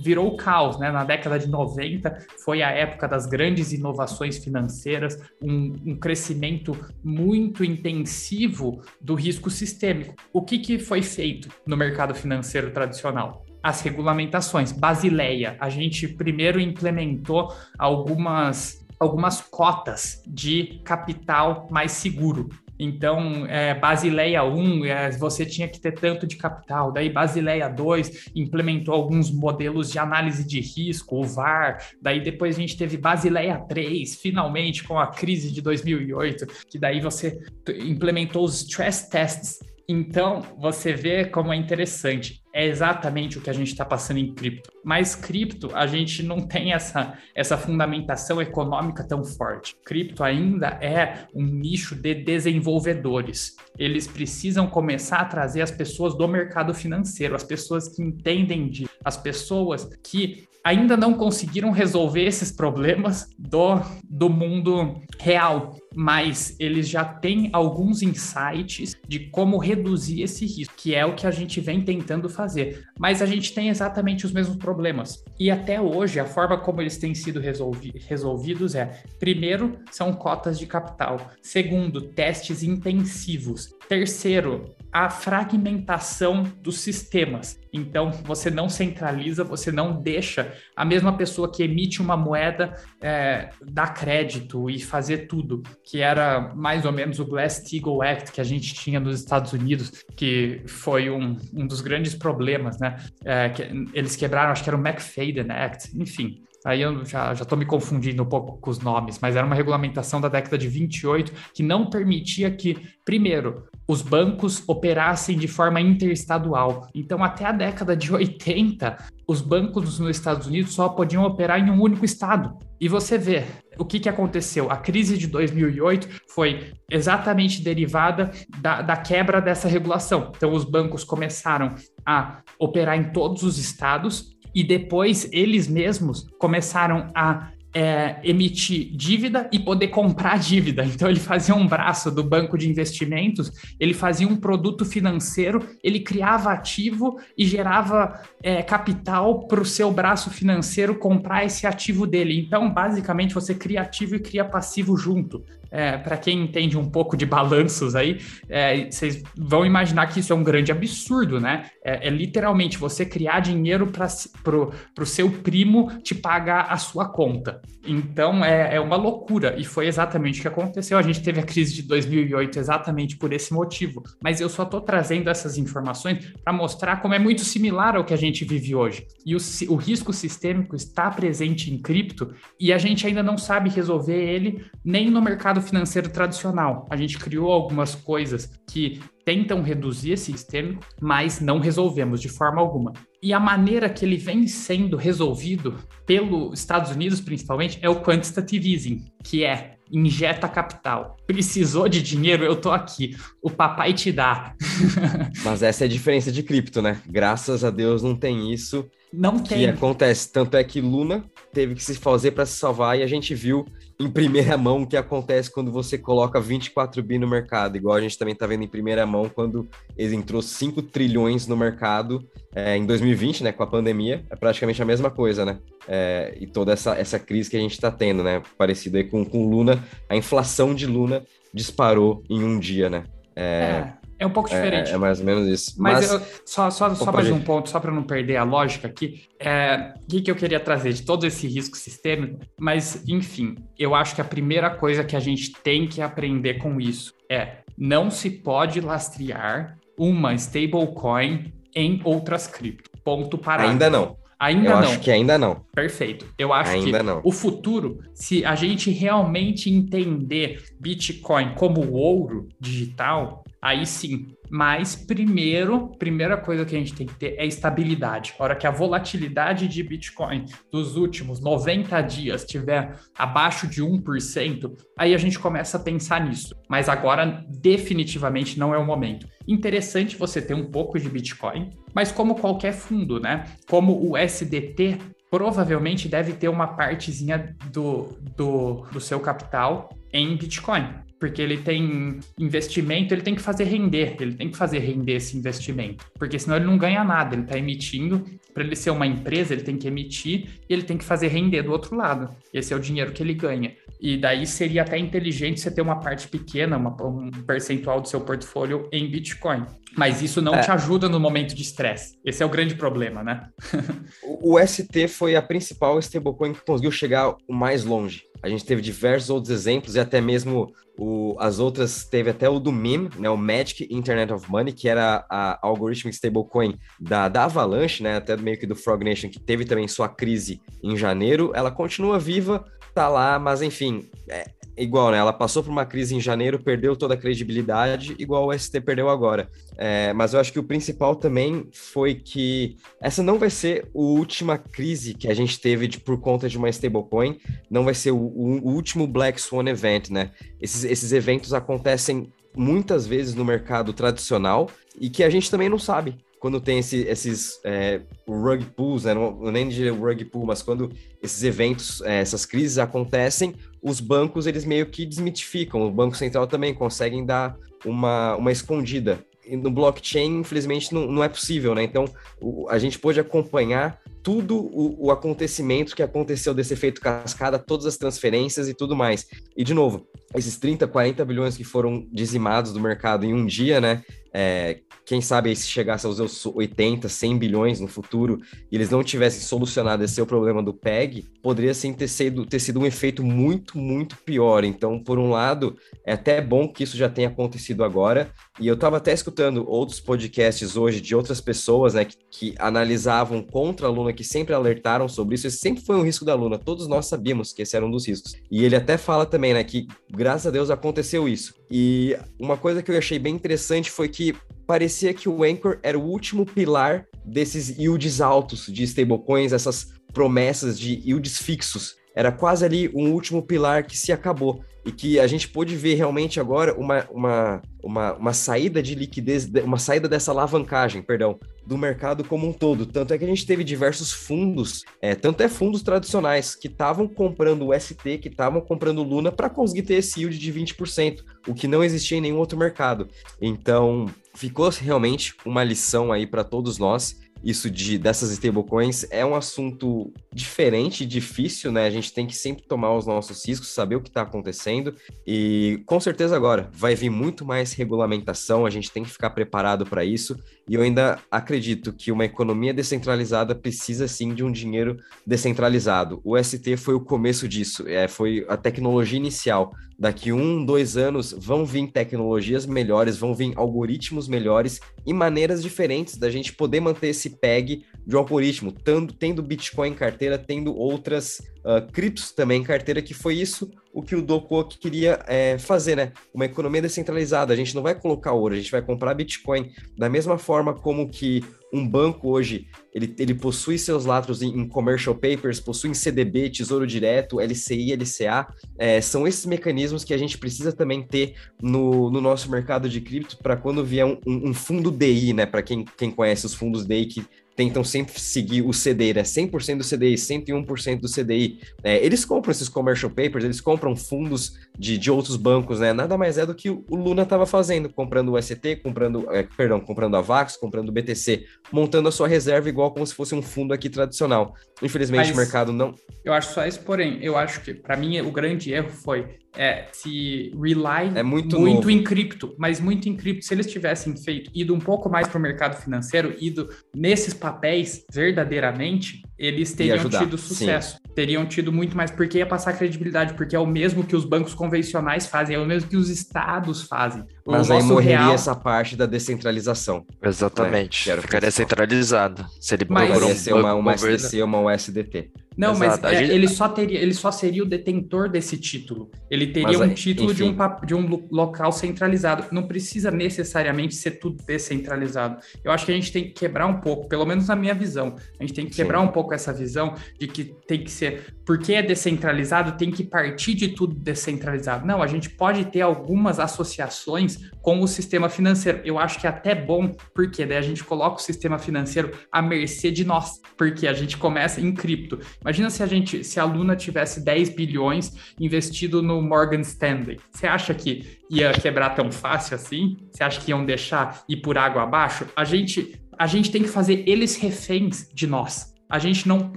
virou o caos, né? Na década de 90 foi a época das grandes inovações financeiras, um, um crescimento muito intensivo do risco sistêmico. O que, que foi feito no mercado financeiro tradicional? as regulamentações. Basileia, a gente primeiro implementou algumas algumas cotas de capital mais seguro. Então, é, Basileia 1, é, você tinha que ter tanto de capital. Daí, Basileia 2 implementou alguns modelos de análise de risco, o VAR. Daí, depois a gente teve Basileia 3, finalmente, com a crise de 2008, que daí você implementou os stress tests então, você vê como é interessante. É exatamente o que a gente está passando em cripto. Mas cripto, a gente não tem essa, essa fundamentação econômica tão forte. Cripto ainda é um nicho de desenvolvedores. Eles precisam começar a trazer as pessoas do mercado financeiro, as pessoas que entendem de, as pessoas que ainda não conseguiram resolver esses problemas do, do mundo real, mas eles já têm alguns insights de como reduzir esse risco, que é o que a gente vem tentando fazer. Mas a gente tem exatamente os mesmos problemas. E até hoje, a forma como eles têm sido resolvi resolvidos é: primeiro, são cotas de capital, segundo, testes intensivos, terceiro, a fragmentação dos sistemas. Então, você não centraliza, você não deixa a mesma pessoa que emite uma moeda é, dar crédito e fazer tudo, que era mais ou menos o Glass-Steagall Act que a gente tinha nos Estados Unidos, que foi um, um dos grandes problemas, né? É, que eles quebraram, acho que era o McFadden Act, enfim. Aí eu já estou me confundindo um pouco com os nomes, mas era uma regulamentação da década de 28 que não permitia que, primeiro, os bancos operassem de forma interestadual. Então, até a década de 80, os bancos nos Estados Unidos só podiam operar em um único estado. E você vê o que, que aconteceu. A crise de 2008 foi exatamente derivada da, da quebra dessa regulação. Então, os bancos começaram a operar em todos os estados e depois eles mesmos começaram a é, emitir dívida e poder comprar dívida. Então, ele fazia um braço do banco de investimentos, ele fazia um produto financeiro, ele criava ativo e gerava é, capital para o seu braço financeiro comprar esse ativo dele. Então, basicamente, você cria ativo e cria passivo junto. É, para quem entende um pouco de balanços aí, é, vocês vão imaginar que isso é um grande absurdo, né? É, é literalmente você criar dinheiro para o seu primo te pagar a sua conta. Então é, é uma loucura e foi exatamente o que aconteceu. A gente teve a crise de 2008 exatamente por esse motivo. Mas eu só estou trazendo essas informações para mostrar como é muito similar ao que a gente vive hoje. E o, o risco sistêmico está presente em cripto e a gente ainda não sabe resolver ele nem no mercado financeiro tradicional. A gente criou algumas coisas que tentam reduzir esse sistema, mas não resolvemos de forma alguma. E a maneira que ele vem sendo resolvido pelos Estados Unidos, principalmente, é o quantitative easing, que é injeta capital. Precisou de dinheiro, eu tô aqui. O papai te dá. Mas essa é a diferença de cripto, né? Graças a Deus não tem isso. Não que tem. acontece. Tanto é que Luna teve que se fazer para se salvar e a gente viu em primeira mão o que acontece quando você coloca 24 bi no mercado, igual a gente também está vendo em primeira mão quando ele entrou 5 trilhões no mercado é, em 2020, né, com a pandemia, é praticamente a mesma coisa, né? É, e toda essa, essa crise que a gente está tendo, né? Parecido aí com, com Luna, a inflação de Luna disparou em um dia, né? É, é. É um pouco diferente. É, é mais ou menos isso. Mas, Mas eu, só, só, só mais um ponto, só para não perder a lógica aqui. É, o que, que eu queria trazer de todo esse risco sistêmico? Mas, enfim, eu acho que a primeira coisa que a gente tem que aprender com isso é não se pode lastrear uma stablecoin em outras cripto. Ponto parado. Ainda não. Ainda eu não. acho que ainda não. Perfeito. Eu acho ainda que não. o futuro, se a gente realmente entender Bitcoin como ouro digital, aí sim. Mas primeiro, primeira coisa que a gente tem que ter é estabilidade. A hora que a volatilidade de Bitcoin dos últimos 90 dias estiver abaixo de 1%, aí a gente começa a pensar nisso. Mas agora definitivamente não é o momento. Interessante você ter um pouco de Bitcoin, mas como qualquer fundo, né? Como o SDT provavelmente deve ter uma partezinha do, do, do seu capital em Bitcoin porque ele tem investimento, ele tem que fazer render, ele tem que fazer render esse investimento, porque senão ele não ganha nada, ele está emitindo, para ele ser uma empresa, ele tem que emitir e ele tem que fazer render do outro lado. Esse é o dinheiro que ele ganha. E daí seria até inteligente você ter uma parte pequena, uma, um percentual do seu portfólio em Bitcoin. Mas isso não é. te ajuda no momento de estresse. Esse é o grande problema, né? o, o ST foi a principal stablecoin que conseguiu chegar o mais longe. A gente teve diversos outros exemplos e até mesmo o, as outras, teve até o do MIM, né, o Magic Internet of Money, que era a, a algorithmic stablecoin da, da Avalanche, né, até meio que do Frog Nation, que teve também sua crise em janeiro. Ela continua viva, tá lá, mas enfim, é, igual, né? Ela passou por uma crise em janeiro, perdeu toda a credibilidade, igual o ST perdeu agora. É, mas eu acho que o principal também foi que essa não vai ser a última crise que a gente teve de, por conta de uma stablecoin, não vai ser o, o, último Black Swan Event, né? Esses, esses eventos acontecem muitas vezes no mercado tradicional e que a gente também não sabe quando tem esse, esses é, rug pulls, né? não, nem de rug pull, mas quando esses eventos, é, essas crises acontecem, os bancos eles meio que desmitificam. O Banco Central também conseguem dar uma, uma escondida. E no blockchain, infelizmente, não, não é possível, né? Então, o, a gente pôde acompanhar tudo o, o, acontecimento que aconteceu desse efeito cascada, todas as transferências e tudo mais. E, de novo, esses 30, 40 bilhões que foram dizimados do mercado em um dia, né? É, quem sabe se chegasse aos 80, 100 bilhões no futuro e eles não tivessem solucionado esse seu problema do PEG, poderia sim ter sido, ter sido um efeito muito, muito pior. Então, por um lado, é até bom que isso já tenha acontecido agora. E eu estava até escutando outros podcasts hoje de outras pessoas né, que, que analisavam contra a Luna, que sempre alertaram sobre isso. Esse sempre foi um risco da Luna. Todos nós sabíamos que esse era um dos riscos. E ele até fala também né, que, graças a Deus, aconteceu isso E uma coisa que eu achei bem interessante foi que parecia que o Anchor era o último pilar desses yields altos de stablecoins, essas promessas de yields fixos. Era quase ali um último pilar que se acabou e que a gente pôde ver realmente agora uma, uma, uma, uma saída de liquidez, uma saída dessa alavancagem, perdão, do mercado como um todo. Tanto é que a gente teve diversos fundos, é, tanto é fundos tradicionais, que estavam comprando o ST, que estavam comprando Luna para conseguir ter esse yield de 20%, o que não existia em nenhum outro mercado. Então, ficou realmente uma lição aí para todos nós isso de dessas stablecoins é um assunto diferente, difícil, né? A gente tem que sempre tomar os nossos riscos, saber o que está acontecendo e com certeza agora vai vir muito mais regulamentação, a gente tem que ficar preparado para isso e eu ainda acredito que uma economia descentralizada precisa sim de um dinheiro descentralizado. O ST foi o começo disso, é, foi a tecnologia inicial. Daqui um, dois anos vão vir tecnologias melhores, vão vir algoritmos melhores e maneiras diferentes da gente poder manter esse PEG de um algoritmo, tendo, tendo Bitcoin em carteira, tendo outras uh, criptos também em carteira, que foi isso o que o Doku queria é, fazer, né? Uma economia descentralizada. A gente não vai colocar ouro, a gente vai comprar Bitcoin da mesma forma como que um banco hoje ele, ele possui seus lados em, em commercial papers, possui em CDB, Tesouro Direto, LCI, LCA. É, são esses mecanismos que a gente precisa também ter no, no nosso mercado de cripto para quando vier um, um, fundo DI, né? Para quem, quem conhece os fundos DI que tentam sempre seguir o CDI, né? 100% do CDI, 101% do CDI. É, eles compram esses commercial papers, eles compram fundos de, de outros bancos, né? Nada mais é do que o Luna estava fazendo, comprando o ST, comprando, é, perdão, comprando a Vax, comprando o BTC, montando a sua reserva igual como se fosse um fundo aqui tradicional. Infelizmente, Mas, o mercado não. Eu acho só isso, porém, eu acho que, para mim, o grande erro foi é, se rely é muito, muito em cripto, mas muito em cripto. Se eles tivessem feito, ido um pouco mais para o mercado financeiro, ido nesses papéis verdadeiramente, eles teriam tido sucesso. Sim. Teriam tido muito mais, porque ia passar credibilidade, porque é o mesmo que os bancos convencionais fazem, é o mesmo que os estados fazem. Mas aí morreria real... essa parte da descentralização. Exatamente. Né? Ficaria centralizado. Se ele Mas, um ser uma, uma SDC ou uma USDT. Não, Exato. mas é, gente... ele só teria, ele só seria o detentor desse título. Ele teria mas, um título de um, de um local centralizado. Não precisa necessariamente ser tudo descentralizado. Eu acho que a gente tem que quebrar um pouco, pelo menos na minha visão. A gente tem que quebrar Sim. um pouco essa visão de que tem que ser, porque é descentralizado, tem que partir de tudo descentralizado. Não, a gente pode ter algumas associações com o sistema financeiro. Eu acho que é até bom, porque daí a gente coloca o sistema financeiro à mercê de nós, porque a gente começa em cripto. Imagina se a gente, se a Luna tivesse 10 bilhões investido no Morgan Stanley. Você acha que ia quebrar tão fácil assim? Você acha que iam deixar ir por água abaixo? A gente, a gente tem que fazer eles reféns de nós. A gente não,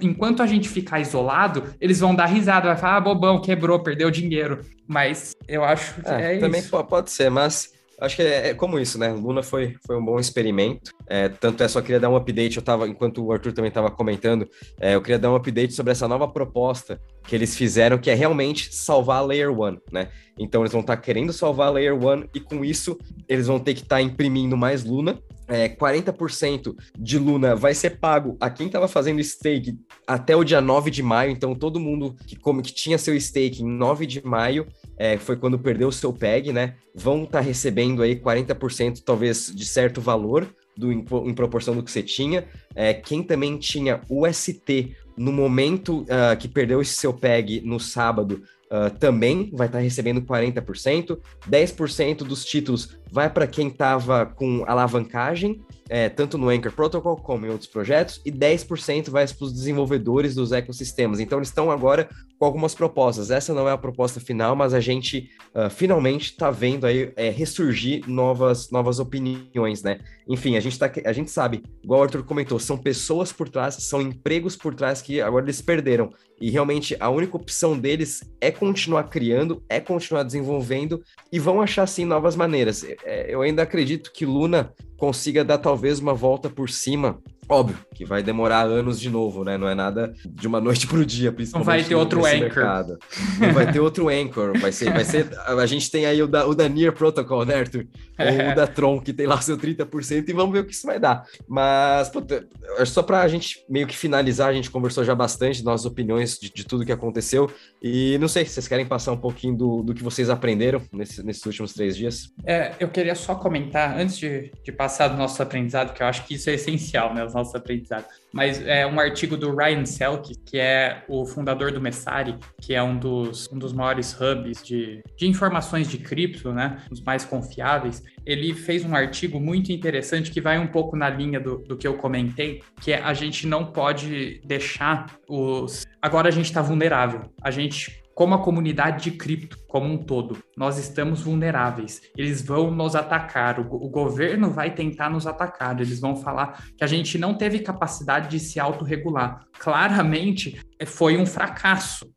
enquanto a gente ficar isolado, eles vão dar risada, vai falar, ah, bobão, quebrou, perdeu dinheiro. Mas eu acho que é, é também isso. pode ser, mas acho que é, é, como isso, né? Luna foi, foi um bom experimento. É, tanto é, só queria dar um update, eu tava, enquanto o Arthur também estava comentando, é, eu queria dar um update sobre essa nova proposta que eles fizeram, que é realmente salvar a Layer 1, né? Então eles vão estar tá querendo salvar a Layer 1 e com isso eles vão ter que estar tá imprimindo mais Luna. É, 40% de Luna vai ser pago a quem estava fazendo stake até o dia 9 de maio. Então todo mundo que, como, que tinha seu stake em 9 de maio é, foi quando perdeu o seu PEG, né? Vão estar tá recebendo aí 40% talvez de certo valor do, em, em proporção do que você tinha. É, quem também tinha o ST no momento uh, que perdeu esse seu PEG no sábado, uh, também vai estar tá recebendo 40%, 10% dos títulos vai para quem estava com alavancagem, é, tanto no Anchor Protocol como em outros projetos, e 10% vai para os desenvolvedores dos ecossistemas. Então, eles estão agora com algumas propostas. Essa não é a proposta final, mas a gente uh, finalmente está vendo aí é, ressurgir novas, novas opiniões, né? Enfim, a gente, tá, a gente sabe, igual o Arthur comentou, são pessoas por trás, são empregos por trás que agora eles perderam. E realmente a única opção deles é continuar criando, é continuar desenvolvendo e vão achar sim novas maneiras. É, eu ainda acredito que Luna consiga dar talvez uma volta por cima Óbvio que vai demorar anos de novo, né? Não é nada de uma noite para o dia, principalmente. Não vai ter outro anchor. Mercado. Não vai ter outro anchor. Vai ser, vai ser. A gente tem aí o da, o da Near Protocol, né, Arthur? É. Ou o da Tron, que tem lá o seu 30%, e vamos ver o que isso vai dar. Mas, puta, só para a gente meio que finalizar, a gente conversou já bastante, nossas opiniões de, de tudo que aconteceu. E não sei, vocês querem passar um pouquinho do, do que vocês aprenderam nesse, nesses últimos três dias? É, eu queria só comentar, antes de, de passar do nosso aprendizado, que eu acho que isso é essencial, né? Os nossos aprendizados. Mas é um artigo do Ryan Selk, que é o fundador do Messari, que é um dos, um dos maiores hubs de, de informações de cripto, né? Os mais confiáveis. Ele fez um artigo muito interessante que vai um pouco na linha do, do que eu comentei, que é a gente não pode deixar os. Agora a gente está vulnerável. A gente como a comunidade de cripto como um todo, nós estamos vulneráveis. Eles vão nos atacar, o, o, governo vai tentar nos atacar, eles vão falar que a gente não teve capacidade de se autorregular. Claramente é, foi um fracasso,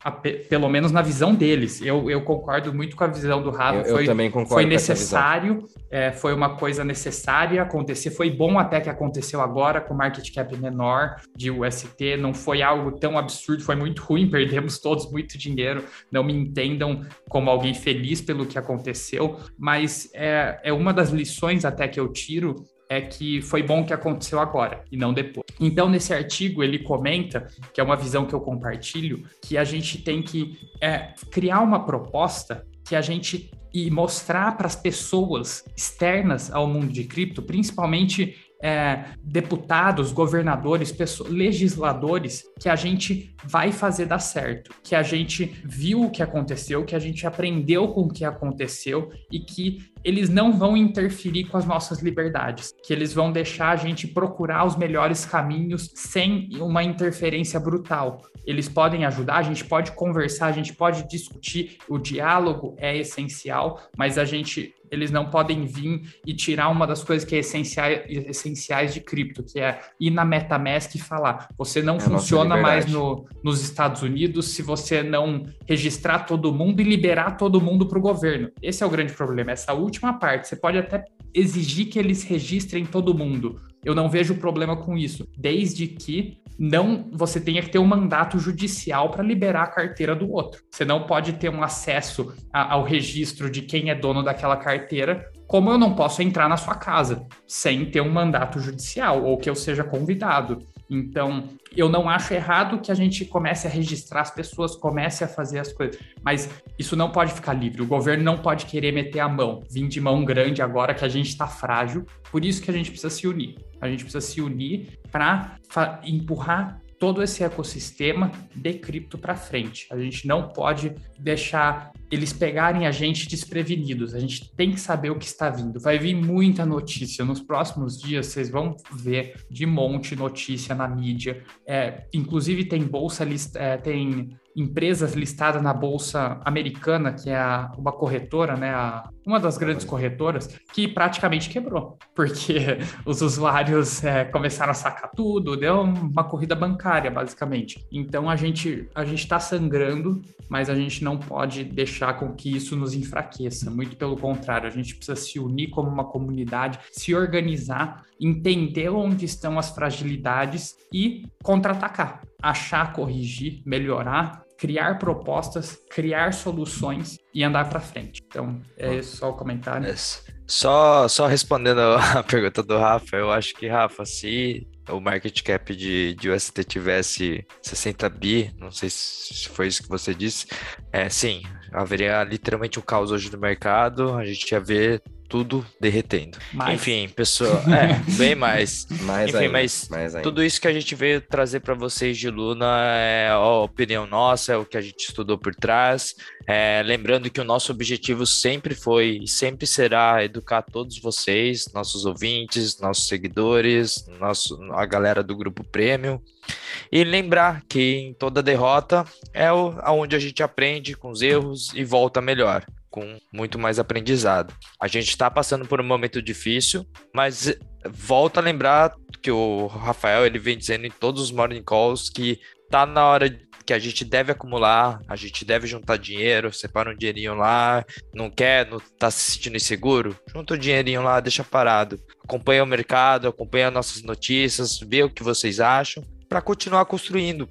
pelo menos na visão deles. Eu, eu, concordo muito com a visão do Rafa. Eu, foi, eu também concordo. Foi necessário, é, foi uma coisa necessária acontecer. Foi bom até que aconteceu agora com market cap menor de UST. Não foi algo tão absurdo, foi muito ruim. Perdemos todos muito dinheiro. Não me entendam como como alguém feliz pelo que aconteceu, mas é, é uma das lições até que eu tiro é que foi bom que aconteceu agora e não depois. Então, nesse artigo, ele comenta, que é uma visão que eu compartilho, que a gente tem que é, criar uma proposta que a gente e mostrar para as pessoas externas ao mundo de cripto, principalmente é, deputados, governadores, pessoas, legisladores, que a gente vai fazer dar certo, que a gente viu o que aconteceu, que a gente aprendeu com o que aconteceu e que eles não vão interferir com as nossas liberdades, que eles vão deixar a gente procurar os melhores caminhos sem uma interferência brutal. Eles podem ajudar, a gente pode conversar, a gente pode discutir, o diálogo é essencial, mas a gente eles não podem vir e tirar uma das coisas que é essenciais, essenciais de cripto, que é ir na MetaMask e falar: você não é funciona mais no, nos Estados Unidos se você não registrar todo mundo e liberar todo mundo para o governo. Esse é o grande problema, essa última parte. Você pode até exigir que eles registrem todo mundo. Eu não vejo problema com isso, desde que não você tenha que ter um mandato judicial para liberar a carteira do outro. Você não pode ter um acesso a, ao registro de quem é dono daquela carteira, como eu não posso entrar na sua casa sem ter um mandato judicial ou que eu seja convidado. Então, eu não acho errado que a gente comece a registrar as pessoas, comece a fazer as coisas, mas isso não pode ficar livre. O governo não pode querer meter a mão, vir de mão grande agora que a gente está frágil. Por isso que a gente precisa se unir. A gente precisa se unir para empurrar todo esse ecossistema de cripto para frente. A gente não pode deixar eles pegarem a gente desprevenidos. A gente tem que saber o que está vindo. Vai vir muita notícia. Nos próximos dias, vocês vão ver de monte notícia na mídia. É, inclusive, tem bolsa, list, é, tem empresas listadas na bolsa americana, que é a, uma corretora, né, a, uma das grandes corretoras, que praticamente quebrou, porque os usuários é, começaram a sacar tudo, deu uma corrida bancária, basicamente. Então a gente a gente está sangrando, mas a gente não pode deixar com que isso nos enfraqueça. Muito pelo contrário, a gente precisa se unir como uma comunidade, se organizar, entender onde estão as fragilidades e contra-atacar achar, corrigir, melhorar criar propostas, criar soluções e andar para frente. Então, é só o comentário. É, só, só respondendo a pergunta do Rafa, eu acho que, Rafa, se o market cap de, de UST tivesse 60 bi, não sei se foi isso que você disse, é, sim, haveria literalmente um caos hoje no mercado, a gente ia ver tudo derretendo. Mais. Enfim, pessoal, é, bem mais. mais Enfim, ainda, mas mais tudo isso que a gente veio trazer para vocês de Luna é a opinião nossa, é o que a gente estudou por trás. É, lembrando que o nosso objetivo sempre foi e sempre será educar todos vocês, nossos ouvintes, nossos seguidores, nosso, a galera do grupo Prêmio. E lembrar que em toda derrota é o, onde a gente aprende com os erros e volta melhor com muito mais aprendizado. A gente está passando por um momento difícil, mas volta a lembrar que o Rafael ele vem dizendo em todos os morning calls que tá na hora que a gente deve acumular, a gente deve juntar dinheiro, separa um dinheirinho lá, não quer, não tá se sentindo inseguro, junta o um dinheirinho lá, deixa parado. acompanha o mercado, acompanha nossas notícias, vê o que vocês acham, para continuar construindo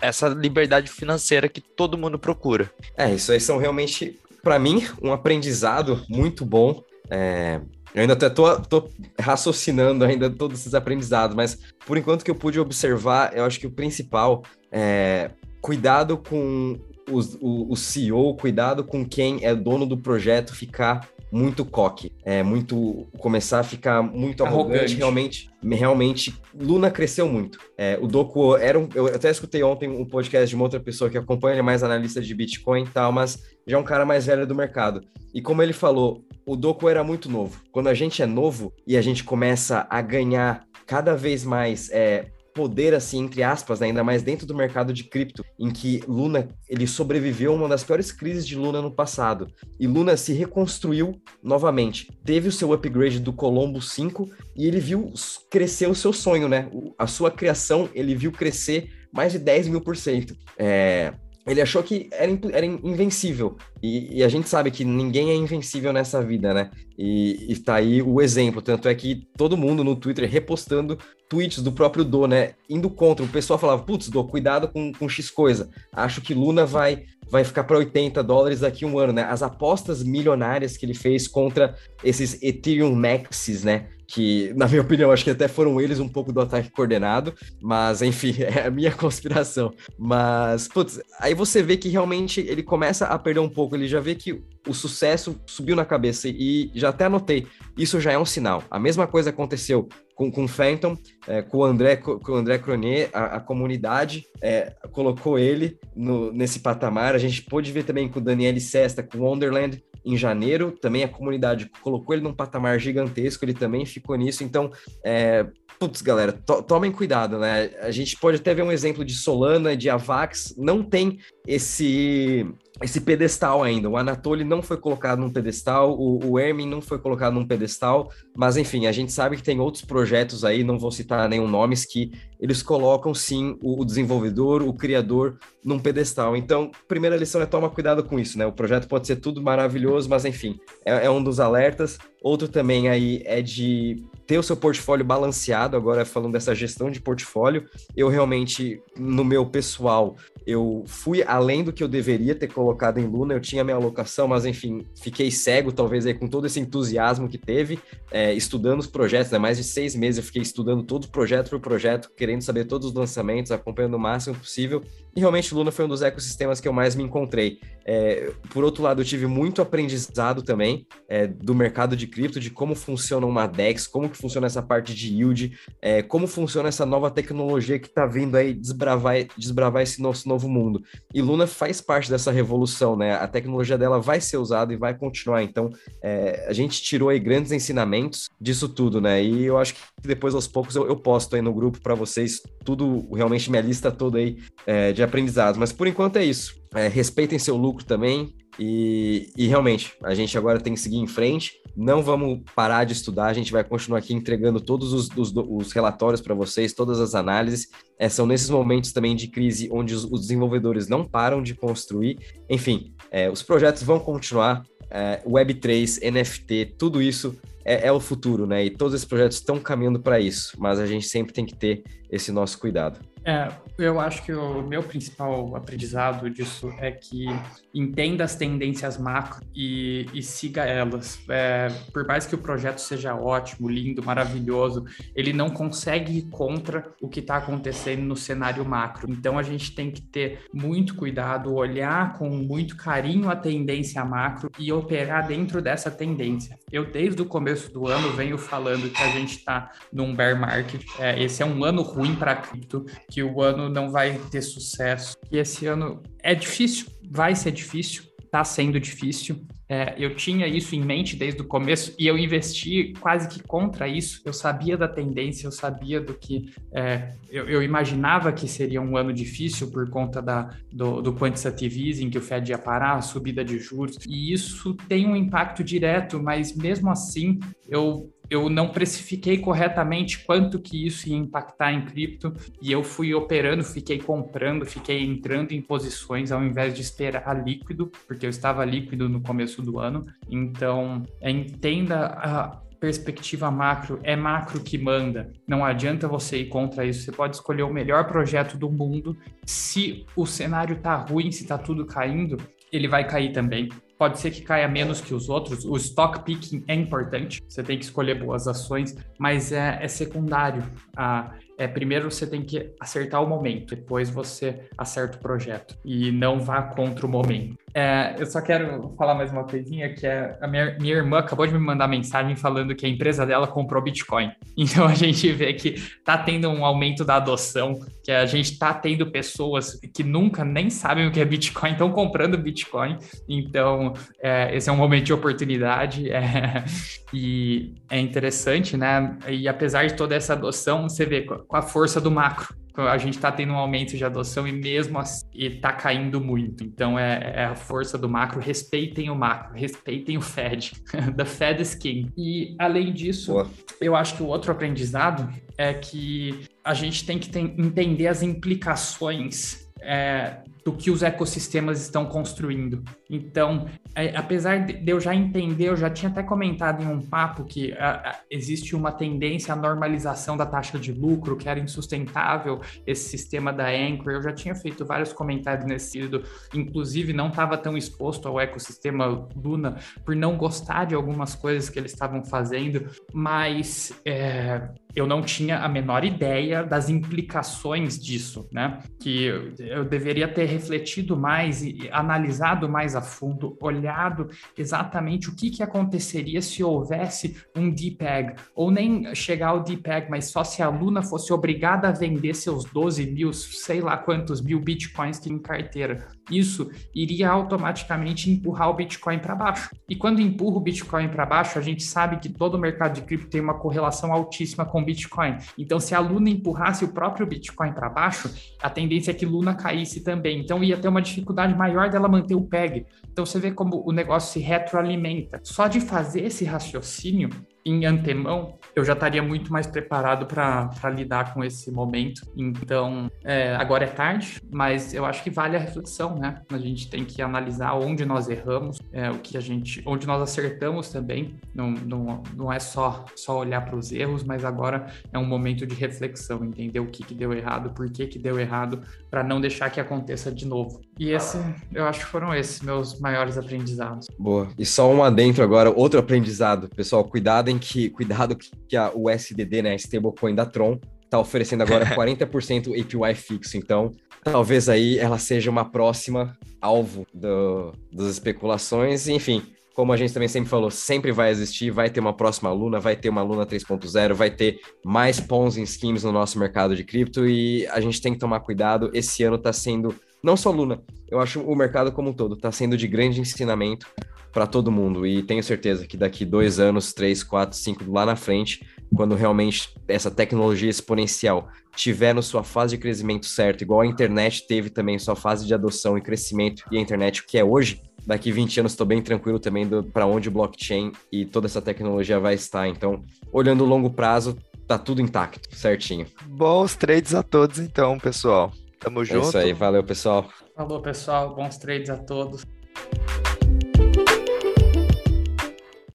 essa liberdade financeira que todo mundo procura. É, isso aí são realmente, para mim, um aprendizado muito bom. É, eu ainda até tô, tô, raciocinando ainda todos esses aprendizados, mas por enquanto que eu pude observar, eu acho que o principal é cuidado com os, o, o CEO, cuidado com quem é dono do projeto ficar muito coque, é muito começar a ficar muito arrogante, arrogante realmente, realmente Luna cresceu muito. É, o Doku era um, eu até escutei ontem um podcast de uma outra pessoa que acompanha ele é mais analista de Bitcoin e tal, mas já é um cara mais velho do mercado. E como ele falou, o Doku era muito novo. Quando a gente é novo e a gente começa a ganhar cada vez mais é, poder, assim, entre aspas, né? ainda mais dentro do mercado de cripto, em que Luna, ele sobreviveu a uma das piores crises de Luna no passado. E Luna se reconstruiu novamente. Teve o seu upgrade do Colombo 5 e ele viu crescer o seu sonho, né? A sua criação, ele viu crescer mais de 10 mil por cento. É, ele achou que era, era invencível. E, e, a gente sabe que ninguém é invencível nessa vida, né? E, e tá aí o exemplo. Tanto é que todo mundo no Twitter repostando tweets do próprio Do, né? Indo contra. O pessoal falava, putz, Do, cuidado com, com X coisa. Acho que Luna vai vai ficar para 80 dólares daqui a um ano, né? As apostas milionárias que ele fez contra esses Ethereum Maxes, né? Que, na minha opinião, acho que até foram eles um pouco do ataque coordenado, mas enfim, é a minha conspiração. Mas, putz, aí você vê que realmente ele começa a perder um pouco, ele já vê que o sucesso subiu na cabeça e já até anotei, isso já é um sinal. A mesma coisa aconteceu com, com o Phantom, é, com o André, com o André Cronier, a, a comunidade é, colocou ele no, nesse patamar. A gente pôde ver também com o Daniel Sesta, com o Wonderland, em janeiro. Também a comunidade colocou ele num patamar gigantesco, ele também ficou nisso. Então, é, putz, galera, to tomem cuidado, né? A gente pode até ver um exemplo de Solana, de Avax, não tem esse esse pedestal ainda. O Anatoly não foi colocado num pedestal, o, o Ermin não foi colocado num pedestal, mas enfim, a gente sabe que tem outros projetos aí, não vou citar nenhum nomes, que eles colocam sim o, o desenvolvedor, o criador num pedestal. Então, primeira lição é tomar cuidado com isso, né? O projeto pode ser tudo maravilhoso, mas enfim, é, é um dos alertas. Outro também aí é de ter o seu portfólio balanceado, agora falando dessa gestão de portfólio, eu realmente, no meu pessoal, eu fui além do que eu deveria ter colocado em Luna, eu tinha minha alocação, mas enfim, fiquei cego, talvez aí com todo esse entusiasmo que teve, é, estudando os projetos, né? mais de seis meses eu fiquei estudando todo projeto por projeto, querendo saber todos os lançamentos, acompanhando o máximo possível, e realmente Luna foi um dos ecossistemas que eu mais me encontrei. É, por outro lado, eu tive muito aprendizado também é, do mercado de cripto, de como funciona uma DEX, como que funciona essa parte de yield, é, como funciona essa nova tecnologia que está vindo aí desbravar, desbravar esse nosso novo mundo. E Luna faz parte dessa revolução, né? A tecnologia dela vai ser usada e vai continuar. Então, é, a gente tirou aí grandes ensinamentos disso tudo, né? E eu acho que depois, aos poucos, eu, eu posto aí no grupo para vocês tudo, realmente minha lista toda aí é, de aprendizados. Mas por enquanto é isso. É, respeitem seu lucro também. E, e, realmente, a gente agora tem que seguir em frente. Não vamos parar de estudar, a gente vai continuar aqui entregando todos os, os, os relatórios para vocês, todas as análises. É, são nesses momentos também de crise onde os, os desenvolvedores não param de construir. Enfim, é, os projetos vão continuar. É, Web3, NFT, tudo isso é, é, o futuro, né? E todos esses projetos estão caminhando para isso, mas a gente sempre tem que ter esse nosso cuidado. É, eu acho que o meu principal aprendizado disso é que entenda as tendências macro e, e siga elas. É, por mais que o projeto seja ótimo, lindo, maravilhoso, ele não consegue ir contra o que está acontecendo no cenário macro. Então a gente tem que ter muito cuidado, olhar com muito carinho a tendência macro e operar dentro dessa tendência. Eu, desde o começo do ano, venho falando que a gente está num bear market. É, esse é um ano ruim para cripto que o ano não vai ter sucesso, que esse ano é difícil, vai ser difícil, está sendo difícil. É, eu tinha isso em mente desde o começo e eu investi quase que contra isso. Eu sabia da tendência, eu sabia do que. É, eu, eu, imaginava que seria um ano difícil por conta da, do, do quantitative easing, que o Fed ia parar, a subida de juros, e isso tem um impacto direto, mas mesmo assim eu eu não precifiquei corretamente quanto que isso ia impactar em cripto e eu fui operando, fiquei comprando, fiquei entrando em posições ao invés de esperar líquido, porque eu estava líquido no começo do ano. Então, entenda a perspectiva macro, é macro que manda. Não adianta você ir contra isso. Você pode escolher o melhor projeto do mundo. Se o cenário tá ruim, se tá tudo caindo, ele vai cair também. Pode ser que caia menos que os outros. O stock picking é importante. Você tem que escolher boas ações, mas é, é secundário. Ah, é primeiro você tem que acertar o momento, depois você acerta o projeto e não vá contra o momento. É, eu só quero falar mais uma coisinha, que é a minha, minha irmã acabou de me mandar mensagem falando que a empresa dela comprou Bitcoin. Então a gente vê que tá tendo um aumento da adoção, que a gente tá tendo pessoas que nunca nem sabem o que é Bitcoin, estão comprando Bitcoin. Então é, esse é um momento de oportunidade é, e é interessante, né? E apesar de toda essa adoção, você vê com a força do macro a gente está tendo um aumento de adoção e mesmo assim está caindo muito. Então é, é, a força do macro. Respeitem o macro, respeitem o Fed. The Fed is king. E além disso, Boa. eu acho que o outro aprendizado é que a gente tem que entender as implicações é, do que os ecossistemas estão construindo. Então, é, apesar de eu já entender, eu já tinha até comentado em um papo que a, a, existe uma tendência à normalização da taxa de lucro, que era insustentável esse sistema da Anchor. Eu já tinha feito vários comentários nesse sentido, inclusive não estava tão exposto ao ecossistema Luna por não gostar de algumas coisas que eles estavam fazendo, mas é, eu não tinha a menor ideia das implicações disso, né? Que eu deveria ter refletido mais e analisado mais a fundo, olhado exatamente o que, que aconteceria se houvesse um DPEG, ou nem chegar ao DPEG, mas só se a Luna fosse obrigada a vender seus 12 mil, sei lá quantos mil bitcoins que em carteira. Isso iria automaticamente empurrar o Bitcoin para baixo. E quando empurra o Bitcoin para baixo, a gente sabe que todo o mercado de cripto tem uma correlação altíssima com Bitcoin. Então, se a Luna empurrasse o próprio Bitcoin para baixo, a tendência é que Luna caísse também. Então, ia ter uma dificuldade maior dela manter o PEG. Então, você vê como o negócio se retroalimenta. Só de fazer esse raciocínio, em antemão, eu já estaria muito mais preparado para lidar com esse momento. Então, é, agora é tarde, mas eu acho que vale a reflexão, né? A gente tem que analisar onde nós erramos, é, o que a gente, onde nós acertamos também. Não, não, não é só, só olhar para os erros, mas agora é um momento de reflexão, entender o que, que deu errado, por que, que deu errado, para não deixar que aconteça de novo. E esse, eu acho que foram esses meus maiores aprendizados. Boa. E só um adentro agora, outro aprendizado, pessoal, cuidado que cuidado que a USDD, né, a stablecoin da Tron, está oferecendo agora 40% APY fixo. Então, talvez aí ela seja uma próxima alvo do, das especulações. Enfim, como a gente também sempre falou, sempre vai existir, vai ter uma próxima Luna, vai ter uma Luna 3.0, vai ter mais Ponzi schemes no nosso mercado de cripto e a gente tem que tomar cuidado. Esse ano está sendo, não só Luna, eu acho o mercado como um todo, está sendo de grande ensinamento para todo mundo. E tenho certeza que daqui dois anos, três, quatro, cinco lá na frente, quando realmente essa tecnologia exponencial tiver na sua fase de crescimento certo, igual a internet teve também sua fase de adoção e crescimento e a internet que é hoje, daqui 20 anos estou bem tranquilo também para onde o blockchain e toda essa tecnologia vai estar. Então, olhando o longo prazo, tá tudo intacto, certinho. Bons trades a todos então, pessoal. Tamo junto. É isso aí, valeu, pessoal. Falou, pessoal. Bons trades a todos.